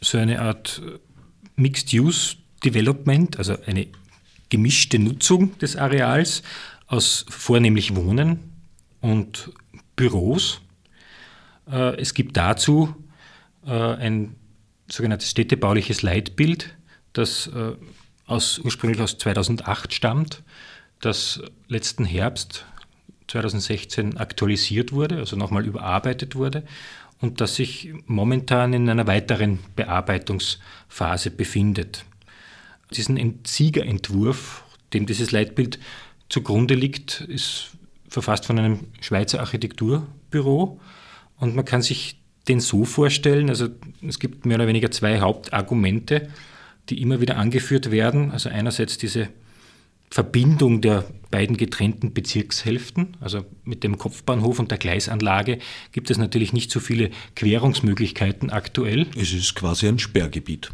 so eine Art Mixed Use Development, also eine gemischte Nutzung des Areals aus vornehmlich Wohnen und Büros. Äh, es gibt dazu äh, ein sogenanntes städtebauliches Leitbild, das äh, aus, ursprünglich aus 2008 stammt, das letzten Herbst 2016 aktualisiert wurde, also nochmal überarbeitet wurde und das sich momentan in einer weiteren Bearbeitungsphase befindet. Diesen Siegerentwurf, dem dieses Leitbild zugrunde liegt, ist verfasst von einem Schweizer Architekturbüro und man kann sich den so vorstellen, also es gibt mehr oder weniger zwei Hauptargumente, die immer wieder angeführt werden. Also einerseits diese Verbindung der beiden getrennten Bezirkshälften, also mit dem Kopfbahnhof und der Gleisanlage, gibt es natürlich nicht so viele Querungsmöglichkeiten aktuell. Es ist quasi ein Sperrgebiet.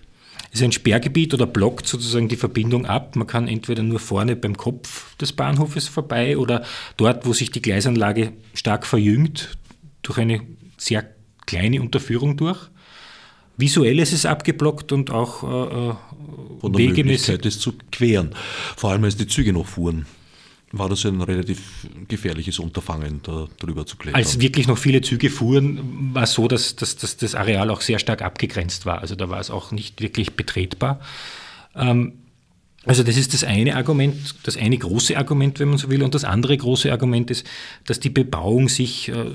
Ist ein Sperrgebiet oder blockt sozusagen die Verbindung ab. Man kann entweder nur vorne beim Kopf des Bahnhofes vorbei oder dort, wo sich die Gleisanlage stark verjüngt, durch eine sehr kleine Unterführung durch. Visuell ist es abgeblockt und auch äh, Von der Möglichkeit, es zu queren. Vor allem, als die Züge noch fuhren war das ein relativ gefährliches Unterfangen, da drüber zu klettern. Als wirklich noch viele Züge fuhren, war es so, dass, dass, dass, das Areal auch sehr stark abgegrenzt war. Also da war es auch nicht wirklich betretbar. Ähm, also das ist das eine Argument, das eine große Argument, wenn man so will. Und das andere große Argument ist, dass die Bebauung sich, äh,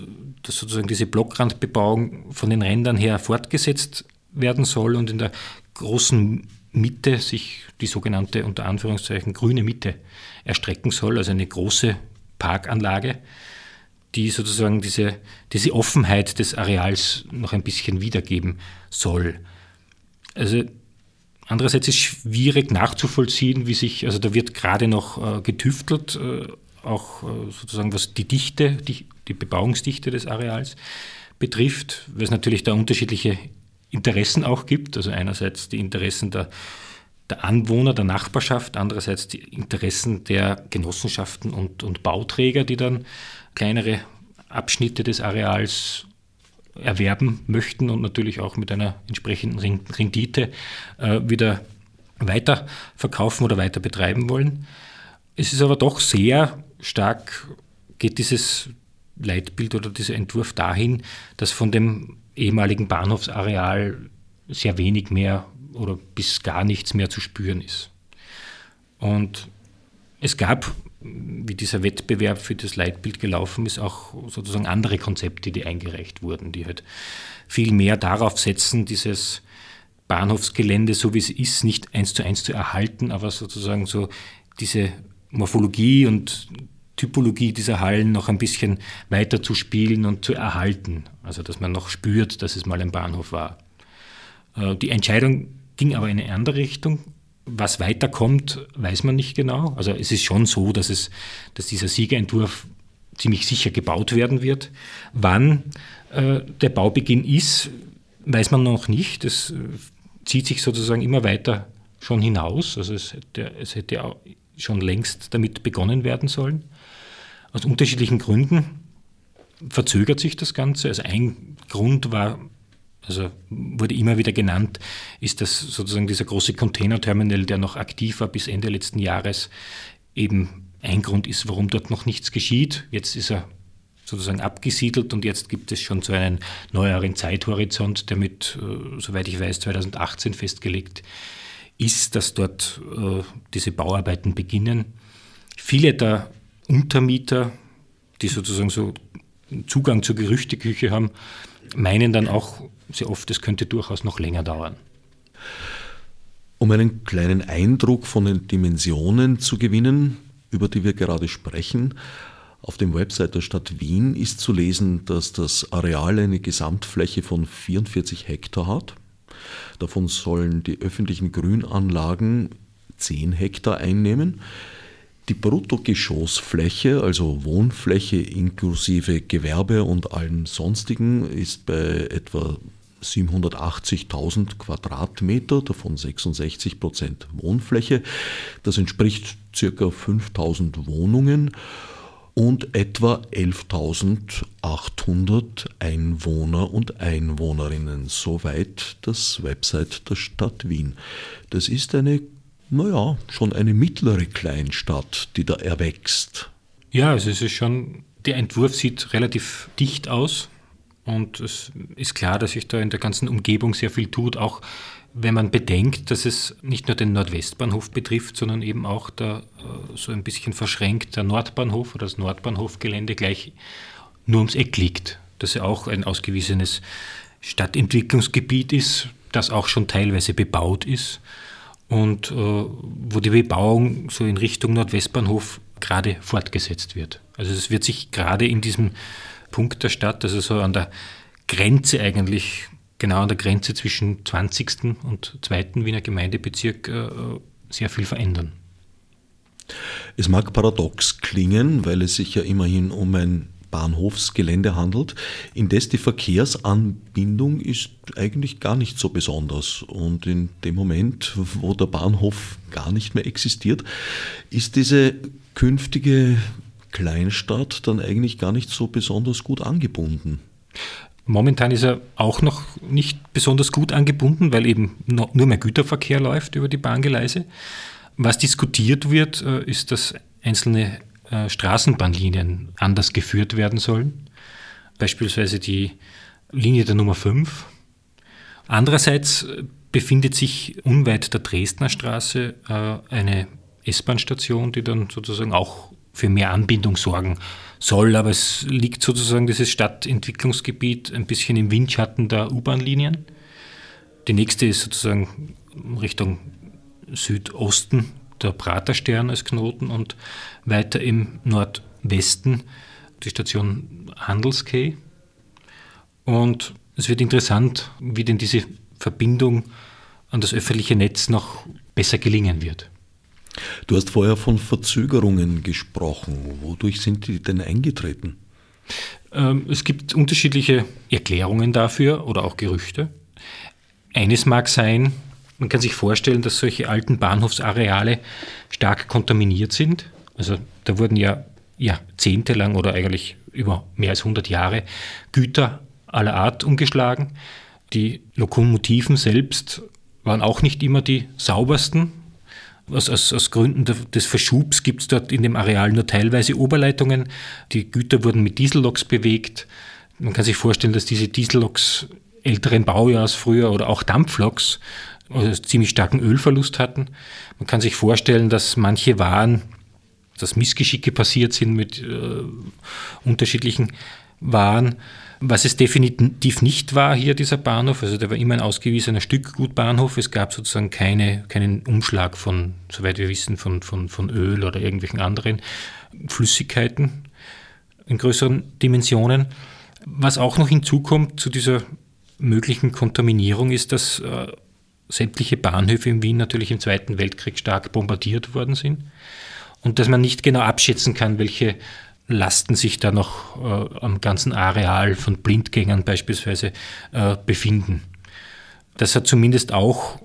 dass sozusagen diese Blockrandbebauung von den Rändern her fortgesetzt werden soll und in der großen Mitte sich die sogenannte unter Anführungszeichen grüne Mitte erstrecken soll, also eine große Parkanlage, die sozusagen diese, diese Offenheit des Areals noch ein bisschen wiedergeben soll. Also andererseits ist schwierig nachzuvollziehen, wie sich, also da wird gerade noch äh, getüftelt, äh, auch äh, sozusagen was die Dichte, die, die Bebauungsdichte des Areals betrifft, weil es natürlich da unterschiedliche Interessen auch gibt. Also einerseits die Interessen der, der Anwohner, der Nachbarschaft, andererseits die Interessen der Genossenschaften und, und Bauträger, die dann kleinere Abschnitte des Areals erwerben möchten und natürlich auch mit einer entsprechenden Rendite äh, wieder weiter verkaufen oder weiter betreiben wollen. Es ist aber doch sehr stark, geht dieses Leitbild oder dieser Entwurf dahin, dass von dem ehemaligen Bahnhofsareal sehr wenig mehr oder bis gar nichts mehr zu spüren ist. Und es gab, wie dieser Wettbewerb für das Leitbild gelaufen ist, auch sozusagen andere Konzepte, die eingereicht wurden, die halt viel mehr darauf setzen, dieses Bahnhofsgelände, so wie es ist, nicht eins zu eins zu erhalten, aber sozusagen so diese Morphologie und Typologie dieser Hallen noch ein bisschen weiter zu spielen und zu erhalten. Also dass man noch spürt, dass es mal ein Bahnhof war. Äh, die Entscheidung ging aber in eine andere Richtung. Was weiterkommt, weiß man nicht genau. Also es ist schon so, dass, es, dass dieser Siegerentwurf ziemlich sicher gebaut werden wird. Wann äh, der Baubeginn ist, weiß man noch nicht. Es äh, zieht sich sozusagen immer weiter schon hinaus. Also es hätte, es hätte auch schon längst damit begonnen werden sollen. Aus unterschiedlichen Gründen verzögert sich das Ganze. Also ein Grund war, also wurde immer wieder genannt, ist, dass sozusagen dieser große Containerterminal, der noch aktiv war bis Ende letzten Jahres, eben ein Grund ist, warum dort noch nichts geschieht. Jetzt ist er sozusagen abgesiedelt und jetzt gibt es schon so einen neueren Zeithorizont, der mit, äh, soweit ich weiß, 2018 festgelegt ist, dass dort äh, diese Bauarbeiten beginnen. Viele der Untermieter, die sozusagen so Zugang zur Gerüchteküche haben, meinen dann auch sehr oft, es könnte durchaus noch länger dauern. Um einen kleinen Eindruck von den Dimensionen zu gewinnen, über die wir gerade sprechen, auf dem Website der Stadt Wien ist zu lesen, dass das Areal eine Gesamtfläche von 44 Hektar hat. Davon sollen die öffentlichen Grünanlagen 10 Hektar einnehmen. Die Bruttogeschossfläche, also Wohnfläche inklusive Gewerbe und allem Sonstigen, ist bei etwa 780.000 Quadratmeter, davon 66 Prozent Wohnfläche. Das entspricht ca. 5.000 Wohnungen und etwa 11.800 Einwohner und Einwohnerinnen. Soweit das Website der Stadt Wien. Das ist eine naja, schon eine mittlere Kleinstadt, die da erwächst. Ja, also es ist schon, der Entwurf sieht relativ dicht aus und es ist klar, dass sich da in der ganzen Umgebung sehr viel tut, auch wenn man bedenkt, dass es nicht nur den Nordwestbahnhof betrifft, sondern eben auch der äh, so ein bisschen verschränkt der Nordbahnhof oder das Nordbahnhofgelände gleich nur ums Eck liegt, dass ja auch ein ausgewiesenes Stadtentwicklungsgebiet ist, das auch schon teilweise bebaut ist und äh, wo die Bebauung so in Richtung Nordwestbahnhof gerade fortgesetzt wird. Also es wird sich gerade in diesem Punkt der Stadt, also so an der Grenze eigentlich, genau an der Grenze zwischen 20. und 2. Wiener Gemeindebezirk äh, sehr viel verändern. Es mag paradox klingen, weil es sich ja immerhin um ein Bahnhofsgelände handelt. Indes die Verkehrsanbindung ist eigentlich gar nicht so besonders. Und in dem Moment, wo der Bahnhof gar nicht mehr existiert, ist diese künftige Kleinstadt dann eigentlich gar nicht so besonders gut angebunden. Momentan ist er auch noch nicht besonders gut angebunden, weil eben nur mehr Güterverkehr läuft über die Bahngeleise. Was diskutiert wird, äh, ist, dass einzelne äh, Straßenbahnlinien anders geführt werden sollen. Beispielsweise die Linie der Nummer 5. Andererseits äh, befindet sich unweit der Dresdner Straße eine S-Bahn-Station, die dann sozusagen auch für mehr Anbindung sorgen soll, aber es liegt sozusagen dieses Stadtentwicklungsgebiet ein bisschen im Windschatten der U-Bahn-Linien. Die nächste ist sozusagen Richtung Südosten der Praterstern als Knoten und weiter im Nordwesten die Station Handelskay. Und es wird interessant, wie denn diese Verbindung an das öffentliche Netz noch besser gelingen wird. Du hast vorher von Verzögerungen gesprochen. Wodurch sind die denn eingetreten? Ähm, es gibt unterschiedliche Erklärungen dafür oder auch Gerüchte. Eines mag sein, man kann sich vorstellen, dass solche alten Bahnhofsareale stark kontaminiert sind. Also da wurden ja jahrzehntelang oder eigentlich über mehr als 100 Jahre Güter aller Art umgeschlagen. Die Lokomotiven selbst waren auch nicht immer die saubersten aus, aus, aus Gründen des Verschubs gibt es dort in dem Areal nur teilweise Oberleitungen. Die Güter wurden mit Dieselloks bewegt. Man kann sich vorstellen, dass diese Dieselloks älteren Baujahrs früher oder auch Dampfloks also ziemlich starken Ölverlust hatten. Man kann sich vorstellen, dass manche Waren, dass Missgeschicke passiert sind mit äh, unterschiedlichen Waren. Was es definitiv nicht war hier, dieser Bahnhof, also der war immer ein ausgewiesener Stückgutbahnhof. Es gab sozusagen keine, keinen Umschlag von, soweit wir wissen, von, von, von Öl oder irgendwelchen anderen Flüssigkeiten in größeren Dimensionen. Was auch noch hinzukommt zu dieser möglichen Kontaminierung ist, dass äh, sämtliche Bahnhöfe in Wien natürlich im Zweiten Weltkrieg stark bombardiert worden sind und dass man nicht genau abschätzen kann, welche Lasten sich da noch äh, am ganzen Areal von Blindgängern beispielsweise äh, befinden. Das hat zumindest auch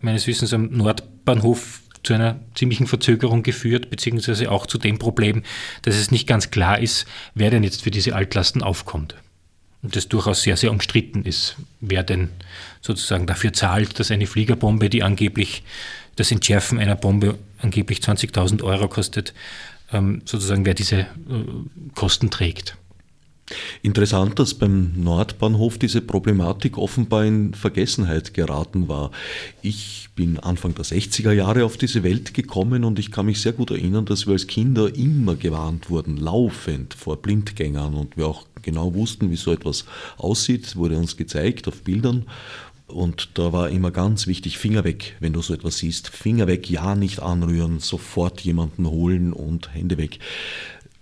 meines Wissens am Nordbahnhof zu einer ziemlichen Verzögerung geführt, beziehungsweise auch zu dem Problem, dass es nicht ganz klar ist, wer denn jetzt für diese Altlasten aufkommt. Und das durchaus sehr, sehr umstritten ist, wer denn sozusagen dafür zahlt, dass eine Fliegerbombe, die angeblich das Entschärfen einer Bombe angeblich 20.000 Euro kostet, sozusagen wer diese äh, Kosten trägt. Interessant, dass beim Nordbahnhof diese Problematik offenbar in Vergessenheit geraten war. Ich bin Anfang der 60er Jahre auf diese Welt gekommen und ich kann mich sehr gut erinnern, dass wir als Kinder immer gewarnt wurden, laufend vor Blindgängern und wir auch genau wussten, wie so etwas aussieht, wurde uns gezeigt auf Bildern und da war immer ganz wichtig, Finger weg, wenn du so etwas siehst. Finger weg, ja nicht anrühren, sofort jemanden holen und Hände weg.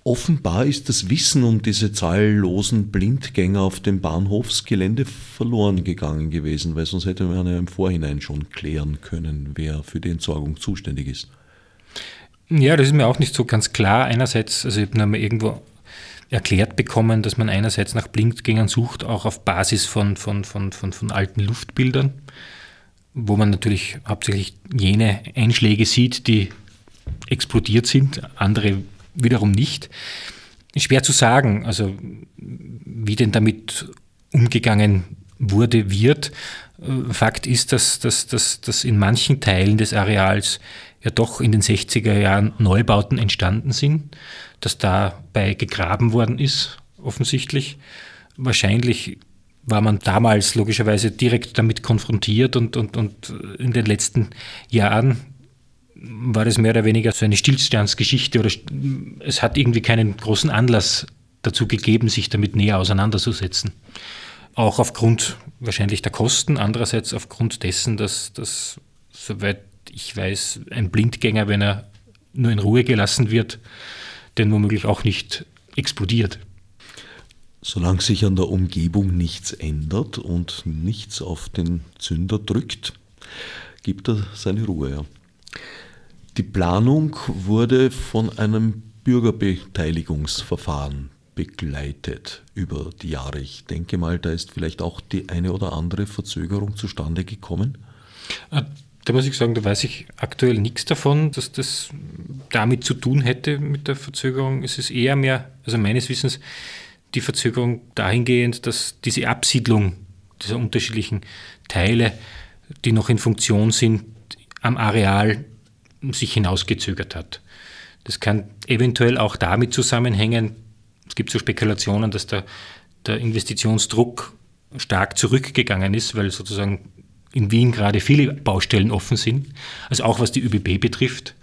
Offenbar ist das Wissen um diese zahllosen Blindgänger auf dem Bahnhofsgelände verloren gegangen gewesen, weil sonst hätte man ja im Vorhinein schon klären können, wer für die Entsorgung zuständig ist. Ja, das ist mir auch nicht so ganz klar. Einerseits, also ich habe irgendwo erklärt bekommen, dass man einerseits nach Blindgängern sucht, auch auf Basis von, von, von, von, von alten Luftbildern, wo man natürlich hauptsächlich jene Einschläge sieht, die explodiert sind, andere wiederum nicht. Schwer zu sagen, also wie denn damit umgegangen wurde, wird. Fakt ist, dass, dass, dass, dass in manchen Teilen des Areals ja doch in den 60er Jahren Neubauten entstanden sind, dass dabei gegraben worden ist, offensichtlich. Wahrscheinlich war man damals logischerweise direkt damit konfrontiert und, und, und in den letzten Jahren war das mehr oder weniger so eine Stillstandsgeschichte oder es hat irgendwie keinen großen Anlass dazu gegeben, sich damit näher auseinanderzusetzen. Auch aufgrund wahrscheinlich der Kosten, andererseits aufgrund dessen, dass, dass soweit ich weiß, ein Blindgänger, wenn er nur in Ruhe gelassen wird, denn womöglich auch nicht explodiert. Solange sich an der Umgebung nichts ändert und nichts auf den Zünder drückt, gibt er seine Ruhe. Ja. Die Planung wurde von einem Bürgerbeteiligungsverfahren begleitet über die Jahre. Ich denke mal, da ist vielleicht auch die eine oder andere Verzögerung zustande gekommen. Da muss ich sagen, da weiß ich aktuell nichts davon, dass das damit zu tun hätte mit der Verzögerung. Es ist eher mehr, also meines Wissens, die Verzögerung dahingehend, dass diese Absiedlung dieser unterschiedlichen Teile, die noch in Funktion sind, am Areal sich hinausgezögert hat. Das kann eventuell auch damit zusammenhängen, es gibt so Spekulationen, dass der, der Investitionsdruck stark zurückgegangen ist, weil sozusagen in Wien gerade viele Baustellen offen sind, also auch was die ÖBB betrifft.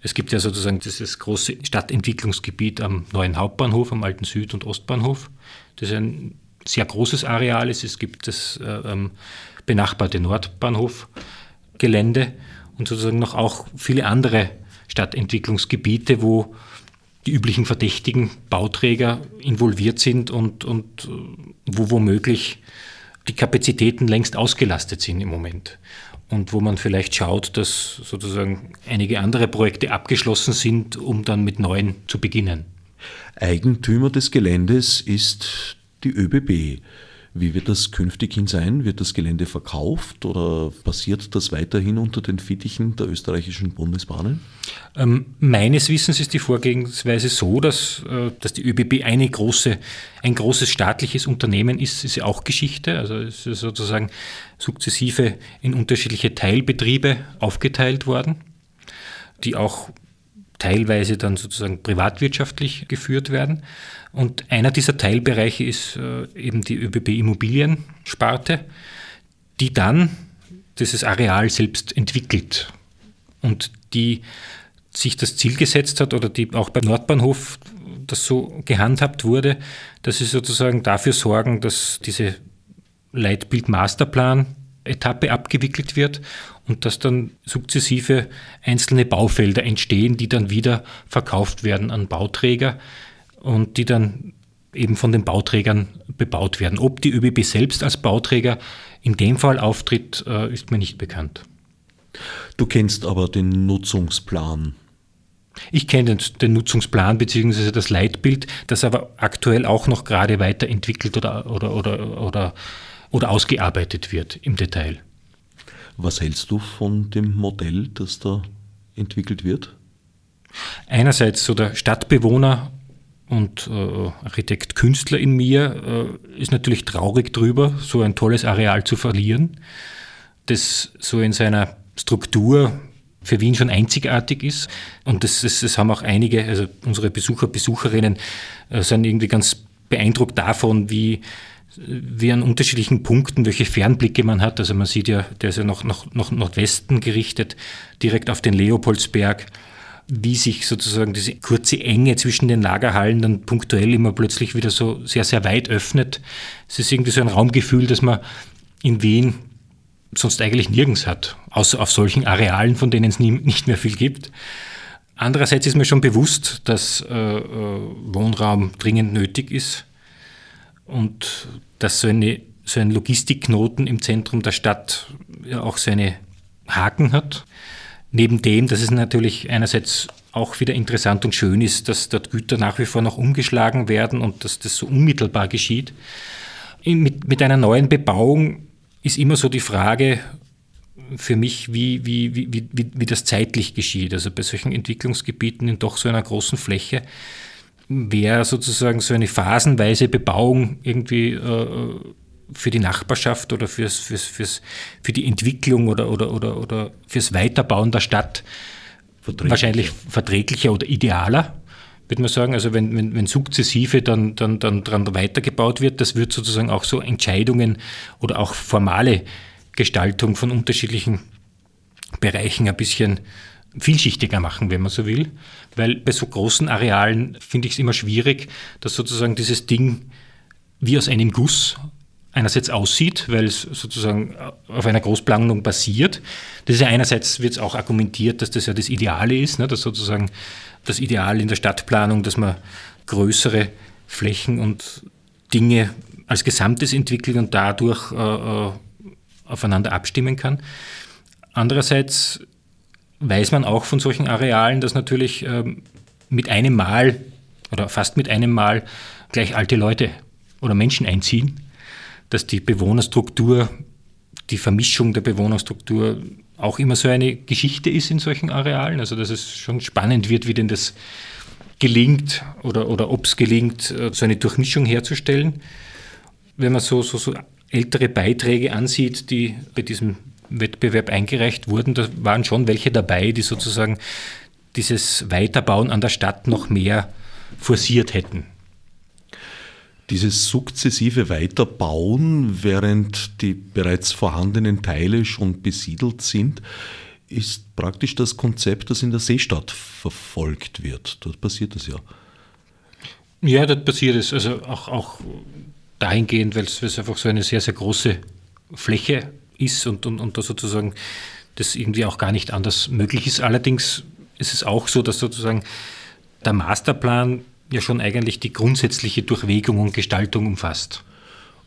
Es gibt ja sozusagen dieses große Stadtentwicklungsgebiet am neuen Hauptbahnhof, am alten Süd- und Ostbahnhof. Das ist ein sehr großes Areal. Es gibt das äh, ähm, benachbarte Nordbahnhofgelände und sozusagen noch auch viele andere Stadtentwicklungsgebiete, wo die üblichen verdächtigen Bauträger involviert sind und, und äh, wo womöglich die Kapazitäten längst ausgelastet sind im Moment. Und wo man vielleicht schaut, dass sozusagen einige andere Projekte abgeschlossen sind, um dann mit neuen zu beginnen. Eigentümer des Geländes ist die ÖBB. Wie wird das künftig hin sein? Wird das Gelände verkauft oder passiert das weiterhin unter den Fittichen der österreichischen Bundesbahnen? Ähm, meines Wissens ist die Vorgehensweise so, dass, äh, dass die ÖBB eine große, ein großes staatliches Unternehmen ist, ist ja auch Geschichte. Also ist sozusagen sukzessive in unterschiedliche Teilbetriebe aufgeteilt worden, die auch teilweise dann sozusagen privatwirtschaftlich geführt werden. Und einer dieser Teilbereiche ist äh, eben die ÖBB Immobiliensparte, die dann dieses Areal selbst entwickelt und die sich das Ziel gesetzt hat oder die auch beim Nordbahnhof das so gehandhabt wurde, dass sie sozusagen dafür sorgen, dass diese Leitbild-Masterplan Etappe abgewickelt wird und dass dann sukzessive einzelne Baufelder entstehen, die dann wieder verkauft werden an Bauträger und die dann eben von den Bauträgern bebaut werden. Ob die ÖBB selbst als Bauträger in dem Fall auftritt, äh, ist mir nicht bekannt. Du kennst aber den Nutzungsplan. Ich kenne den, Nutzungsplan bzw. das Leitbild, das aber aktuell auch noch gerade weiterentwickelt oder, oder, oder, oder oder ausgearbeitet wird im Detail. Was hältst du von dem Modell, das da entwickelt wird? Einerseits so der Stadtbewohner und äh, Architekt Künstler in mir äh, ist natürlich traurig drüber, so ein tolles Areal zu verlieren, das so in seiner Struktur für Wien schon einzigartig ist. Und das, das, das haben auch einige, also unsere Besucher, Besucherinnen, äh, sind irgendwie ganz beeindruckt davon, wie wie an unterschiedlichen Punkten, welche Fernblicke man hat. Also man sieht ja, der ist ja noch nach, nach Nordwesten gerichtet, direkt auf den Leopoldsberg, wie sich sozusagen diese kurze Enge zwischen den Lagerhallen dann punktuell immer plötzlich wieder so sehr, sehr weit öffnet. Es ist irgendwie so ein Raumgefühl, das man in Wien sonst eigentlich nirgends hat, außer auf solchen Arealen, von denen es nie, nicht mehr viel gibt. Andererseits ist mir schon bewusst, dass äh, äh Wohnraum dringend nötig ist und dass so, eine, so ein Logistikknoten im Zentrum der Stadt ja auch seine Haken hat. Neben dem, dass es natürlich einerseits auch wieder interessant und schön ist, dass dort Güter nach wie vor noch umgeschlagen werden und dass das so unmittelbar geschieht. Mit, mit einer neuen Bebauung ist immer so die Frage für mich, wie, wie, wie, wie, wie das zeitlich geschieht. Also bei solchen Entwicklungsgebieten in doch so einer großen Fläche wäre sozusagen so eine phasenweise Bebauung irgendwie äh, für die Nachbarschaft oder fürs, fürs, fürs, für die Entwicklung oder, oder, oder, oder fürs Weiterbauen der Stadt verträglicher. wahrscheinlich verträglicher oder idealer, würde man sagen. Also wenn, wenn, wenn sukzessive dann, dann, dann dran weitergebaut wird, das wird sozusagen auch so Entscheidungen oder auch formale Gestaltung von unterschiedlichen Bereichen ein bisschen vielschichtiger machen, wenn man so will. Weil bei so großen Arealen finde ich es immer schwierig, dass sozusagen dieses Ding wie aus einem Guss einerseits aussieht, weil es sozusagen auf einer Großplanung basiert. Das ist ja einerseits wird es auch argumentiert, dass das ja das Ideale ist, ne, dass sozusagen das Ideal in der Stadtplanung, dass man größere Flächen und Dinge als Gesamtes entwickelt und dadurch äh, äh aufeinander abstimmen kann. Andererseits weiß man auch von solchen Arealen, dass natürlich ähm, mit einem Mal oder fast mit einem Mal gleich alte Leute oder Menschen einziehen, dass die Bewohnerstruktur, die Vermischung der Bewohnerstruktur auch immer so eine Geschichte ist in solchen Arealen. Also dass es schon spannend wird, wie denn das gelingt oder, oder ob es gelingt, äh, so eine Durchmischung herzustellen. Wenn man so, so, so ältere Beiträge ansieht, die bei diesem Wettbewerb eingereicht wurden, da waren schon welche dabei, die sozusagen dieses Weiterbauen an der Stadt noch mehr forciert hätten. Dieses sukzessive Weiterbauen, während die bereits vorhandenen Teile schon besiedelt sind, ist praktisch das Konzept, das in der Seestadt verfolgt wird. Dort passiert das ja. Ja, dort passiert es. Also auch, auch dahingehend, weil es einfach so eine sehr, sehr große Fläche ist und, und, und da sozusagen das irgendwie auch gar nicht anders möglich ist. Allerdings ist es auch so, dass sozusagen der Masterplan ja schon eigentlich die grundsätzliche Durchwegung und Gestaltung umfasst.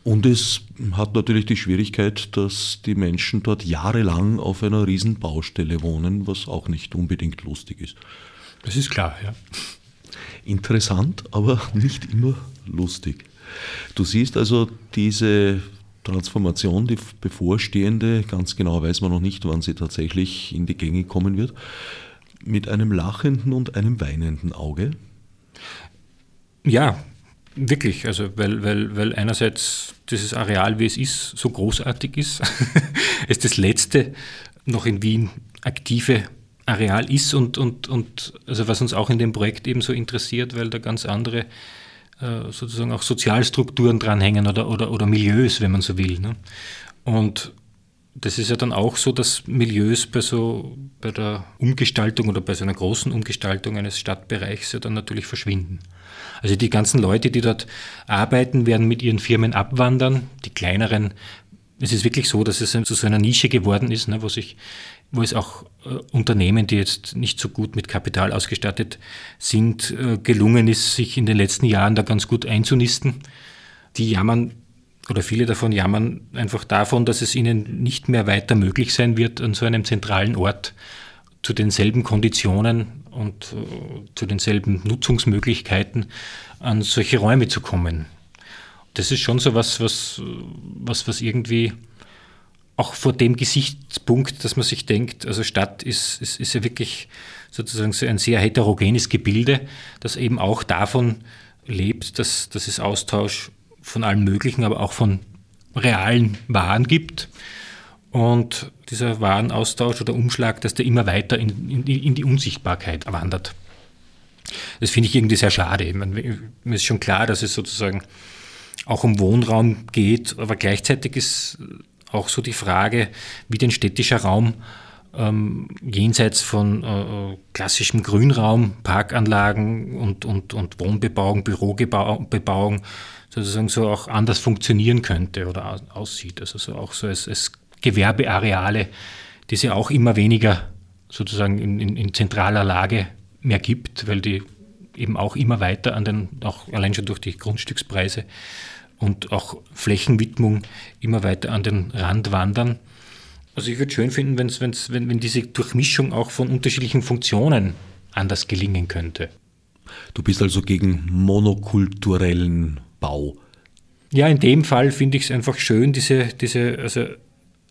Und es hat natürlich die Schwierigkeit, dass die Menschen dort jahrelang auf einer Riesenbaustelle wohnen, was auch nicht unbedingt lustig ist. Das ist klar, ja. Interessant, aber nicht immer lustig. Du siehst also diese Transformation, die bevorstehende, ganz genau weiß man noch nicht, wann sie tatsächlich in die Gänge kommen wird, mit einem lachenden und einem weinenden Auge. Ja, wirklich. Also, weil, weil, weil einerseits dieses Areal, wie es ist, so großartig ist, es das letzte noch in Wien aktive Areal ist und, und, und also was uns auch in dem Projekt eben so interessiert, weil da ganz andere sozusagen auch Sozialstrukturen dranhängen oder, oder, oder Milieus, wenn man so will. Ne? Und das ist ja dann auch so, dass Milieus bei so bei der Umgestaltung oder bei so einer großen Umgestaltung eines Stadtbereichs ja dann natürlich verschwinden. Also die ganzen Leute, die dort arbeiten, werden mit ihren Firmen abwandern. Die kleineren, es ist wirklich so, dass es zu so einer Nische geworden ist, ne, wo sich wo es auch äh, Unternehmen, die jetzt nicht so gut mit Kapital ausgestattet sind, äh, gelungen ist, sich in den letzten Jahren da ganz gut einzunisten. Die jammern oder viele davon jammern einfach davon, dass es ihnen nicht mehr weiter möglich sein wird, an so einem zentralen Ort zu denselben Konditionen und äh, zu denselben Nutzungsmöglichkeiten an solche Räume zu kommen. Das ist schon so was, was, was, was irgendwie auch vor dem Gesichtspunkt, dass man sich denkt, also Stadt ist, ist, ist ja wirklich sozusagen so ein sehr heterogenes Gebilde, das eben auch davon lebt, dass, dass es Austausch von allem Möglichen, aber auch von realen Waren gibt. Und dieser Warenaustausch oder Umschlag, dass der immer weiter in, in, in die Unsichtbarkeit wandert. Das finde ich irgendwie sehr schade. Meine, mir ist schon klar, dass es sozusagen auch um Wohnraum geht, aber gleichzeitig ist auch so die Frage, wie denn städtischer Raum ähm, jenseits von äh, klassischem Grünraum, Parkanlagen und, und, und Wohnbebauung, Bürobebauung sozusagen so auch anders funktionieren könnte oder aussieht. Also so auch so als, als Gewerbeareale, die es ja auch immer weniger sozusagen in, in, in zentraler Lage mehr gibt, weil die eben auch immer weiter an den, auch allein schon durch die Grundstückspreise und auch Flächenwidmung immer weiter an den Rand wandern. Also ich würde schön finden, wenn's, wenn's, wenn, wenn diese Durchmischung auch von unterschiedlichen Funktionen anders gelingen könnte. Du bist also gegen monokulturellen Bau. Ja, in dem Fall finde ich es einfach schön, diese, diese, also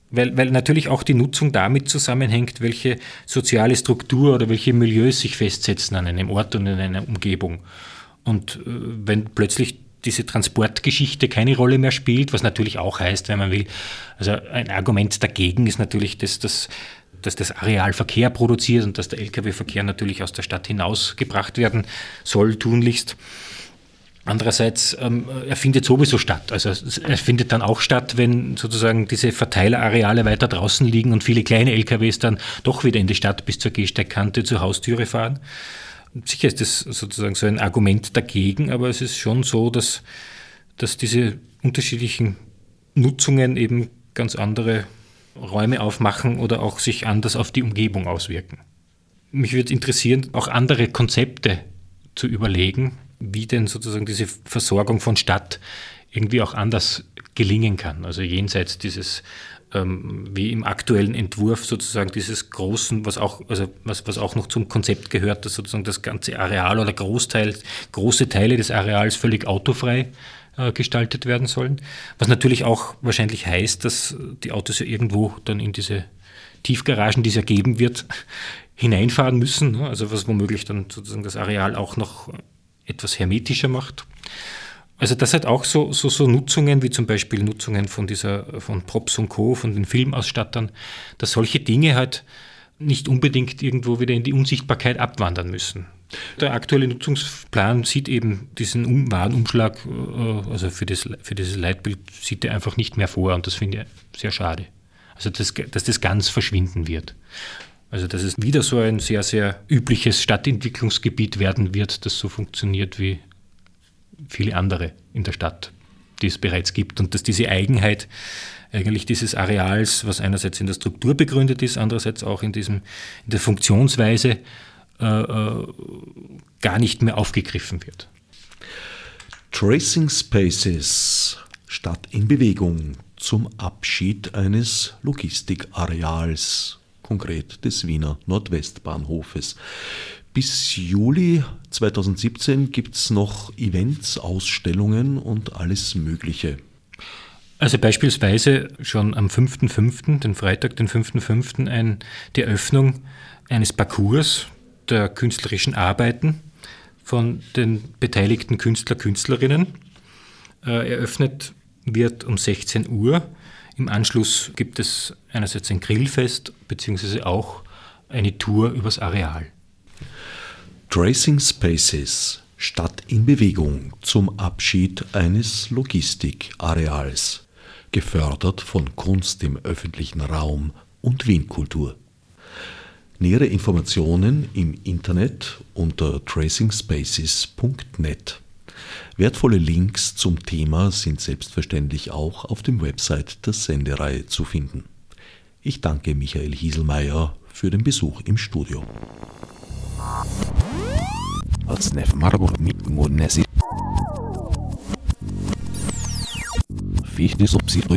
weil, weil natürlich auch die Nutzung damit zusammenhängt, welche soziale Struktur oder welche Milieus sich festsetzen an einem Ort und in einer Umgebung. Und äh, wenn plötzlich diese Transportgeschichte keine Rolle mehr spielt, was natürlich auch heißt, wenn man will, also ein Argument dagegen ist natürlich, dass das, dass das Areal Verkehr produziert und dass der Lkw-Verkehr natürlich aus der Stadt hinausgebracht werden soll, tunlichst. Andererseits, ähm, er findet sowieso statt. Also er findet dann auch statt, wenn sozusagen diese Verteilerareale weiter draußen liegen und viele kleine LKWs dann doch wieder in die Stadt bis zur Gehsteigkante zur Haustüre fahren. Sicher ist das sozusagen so ein Argument dagegen, aber es ist schon so, dass, dass diese unterschiedlichen Nutzungen eben ganz andere Räume aufmachen oder auch sich anders auf die Umgebung auswirken. Mich würde interessieren, auch andere Konzepte zu überlegen, wie denn sozusagen diese Versorgung von Stadt irgendwie auch anders gelingen kann. Also jenseits dieses ähm, wie im aktuellen Entwurf sozusagen dieses großen, was auch, also was, was auch noch zum Konzept gehört, dass sozusagen das ganze Areal oder Großteil, große Teile des Areals völlig autofrei äh, gestaltet werden sollen. Was natürlich auch wahrscheinlich heißt, dass die Autos ja irgendwo dann in diese Tiefgaragen, die es ja geben wird, hineinfahren müssen. Ne? Also was womöglich dann sozusagen das Areal auch noch etwas hermetischer macht. Also das hat auch so, so, so Nutzungen, wie zum Beispiel Nutzungen von dieser, von Props und Co., von den Filmausstattern, dass solche Dinge halt nicht unbedingt irgendwo wieder in die Unsichtbarkeit abwandern müssen. Der aktuelle Nutzungsplan sieht eben diesen Warenumschlag, äh, also für, das, für dieses Leitbild sieht er einfach nicht mehr vor und das finde ich sehr schade. Also das, dass das ganz verschwinden wird. Also dass es wieder so ein sehr, sehr übliches Stadtentwicklungsgebiet werden wird, das so funktioniert wie viele andere in der Stadt, die es bereits gibt. Und dass diese Eigenheit eigentlich dieses Areals, was einerseits in der Struktur begründet ist, andererseits auch in, diesem, in der Funktionsweise, äh, äh, gar nicht mehr aufgegriffen wird. Tracing Spaces, Stadt in Bewegung zum Abschied eines Logistikareals, konkret des Wiener Nordwestbahnhofes. Bis Juli 2017 gibt es noch Events, Ausstellungen und alles Mögliche. Also beispielsweise schon am 5.5., den Freitag, den 5.5., ein, die Eröffnung eines Parcours der künstlerischen Arbeiten von den beteiligten Künstler, Künstlerinnen. Äh, eröffnet wird um 16 Uhr. Im Anschluss gibt es einerseits ein Grillfest, beziehungsweise auch eine Tour übers Areal. Tracing Spaces Stadt in Bewegung zum Abschied eines Logistikareals, gefördert von Kunst im öffentlichen Raum und Wienkultur. Nähere Informationen im Internet unter tracingspaces.net. Wertvolle Links zum Thema sind selbstverständlich auch auf dem Website der Sendereihe zu finden. Ich danke Michael Hieselmeier für den Besuch im Studio. الصناعة في مربوط والناس فيه دي سبسيد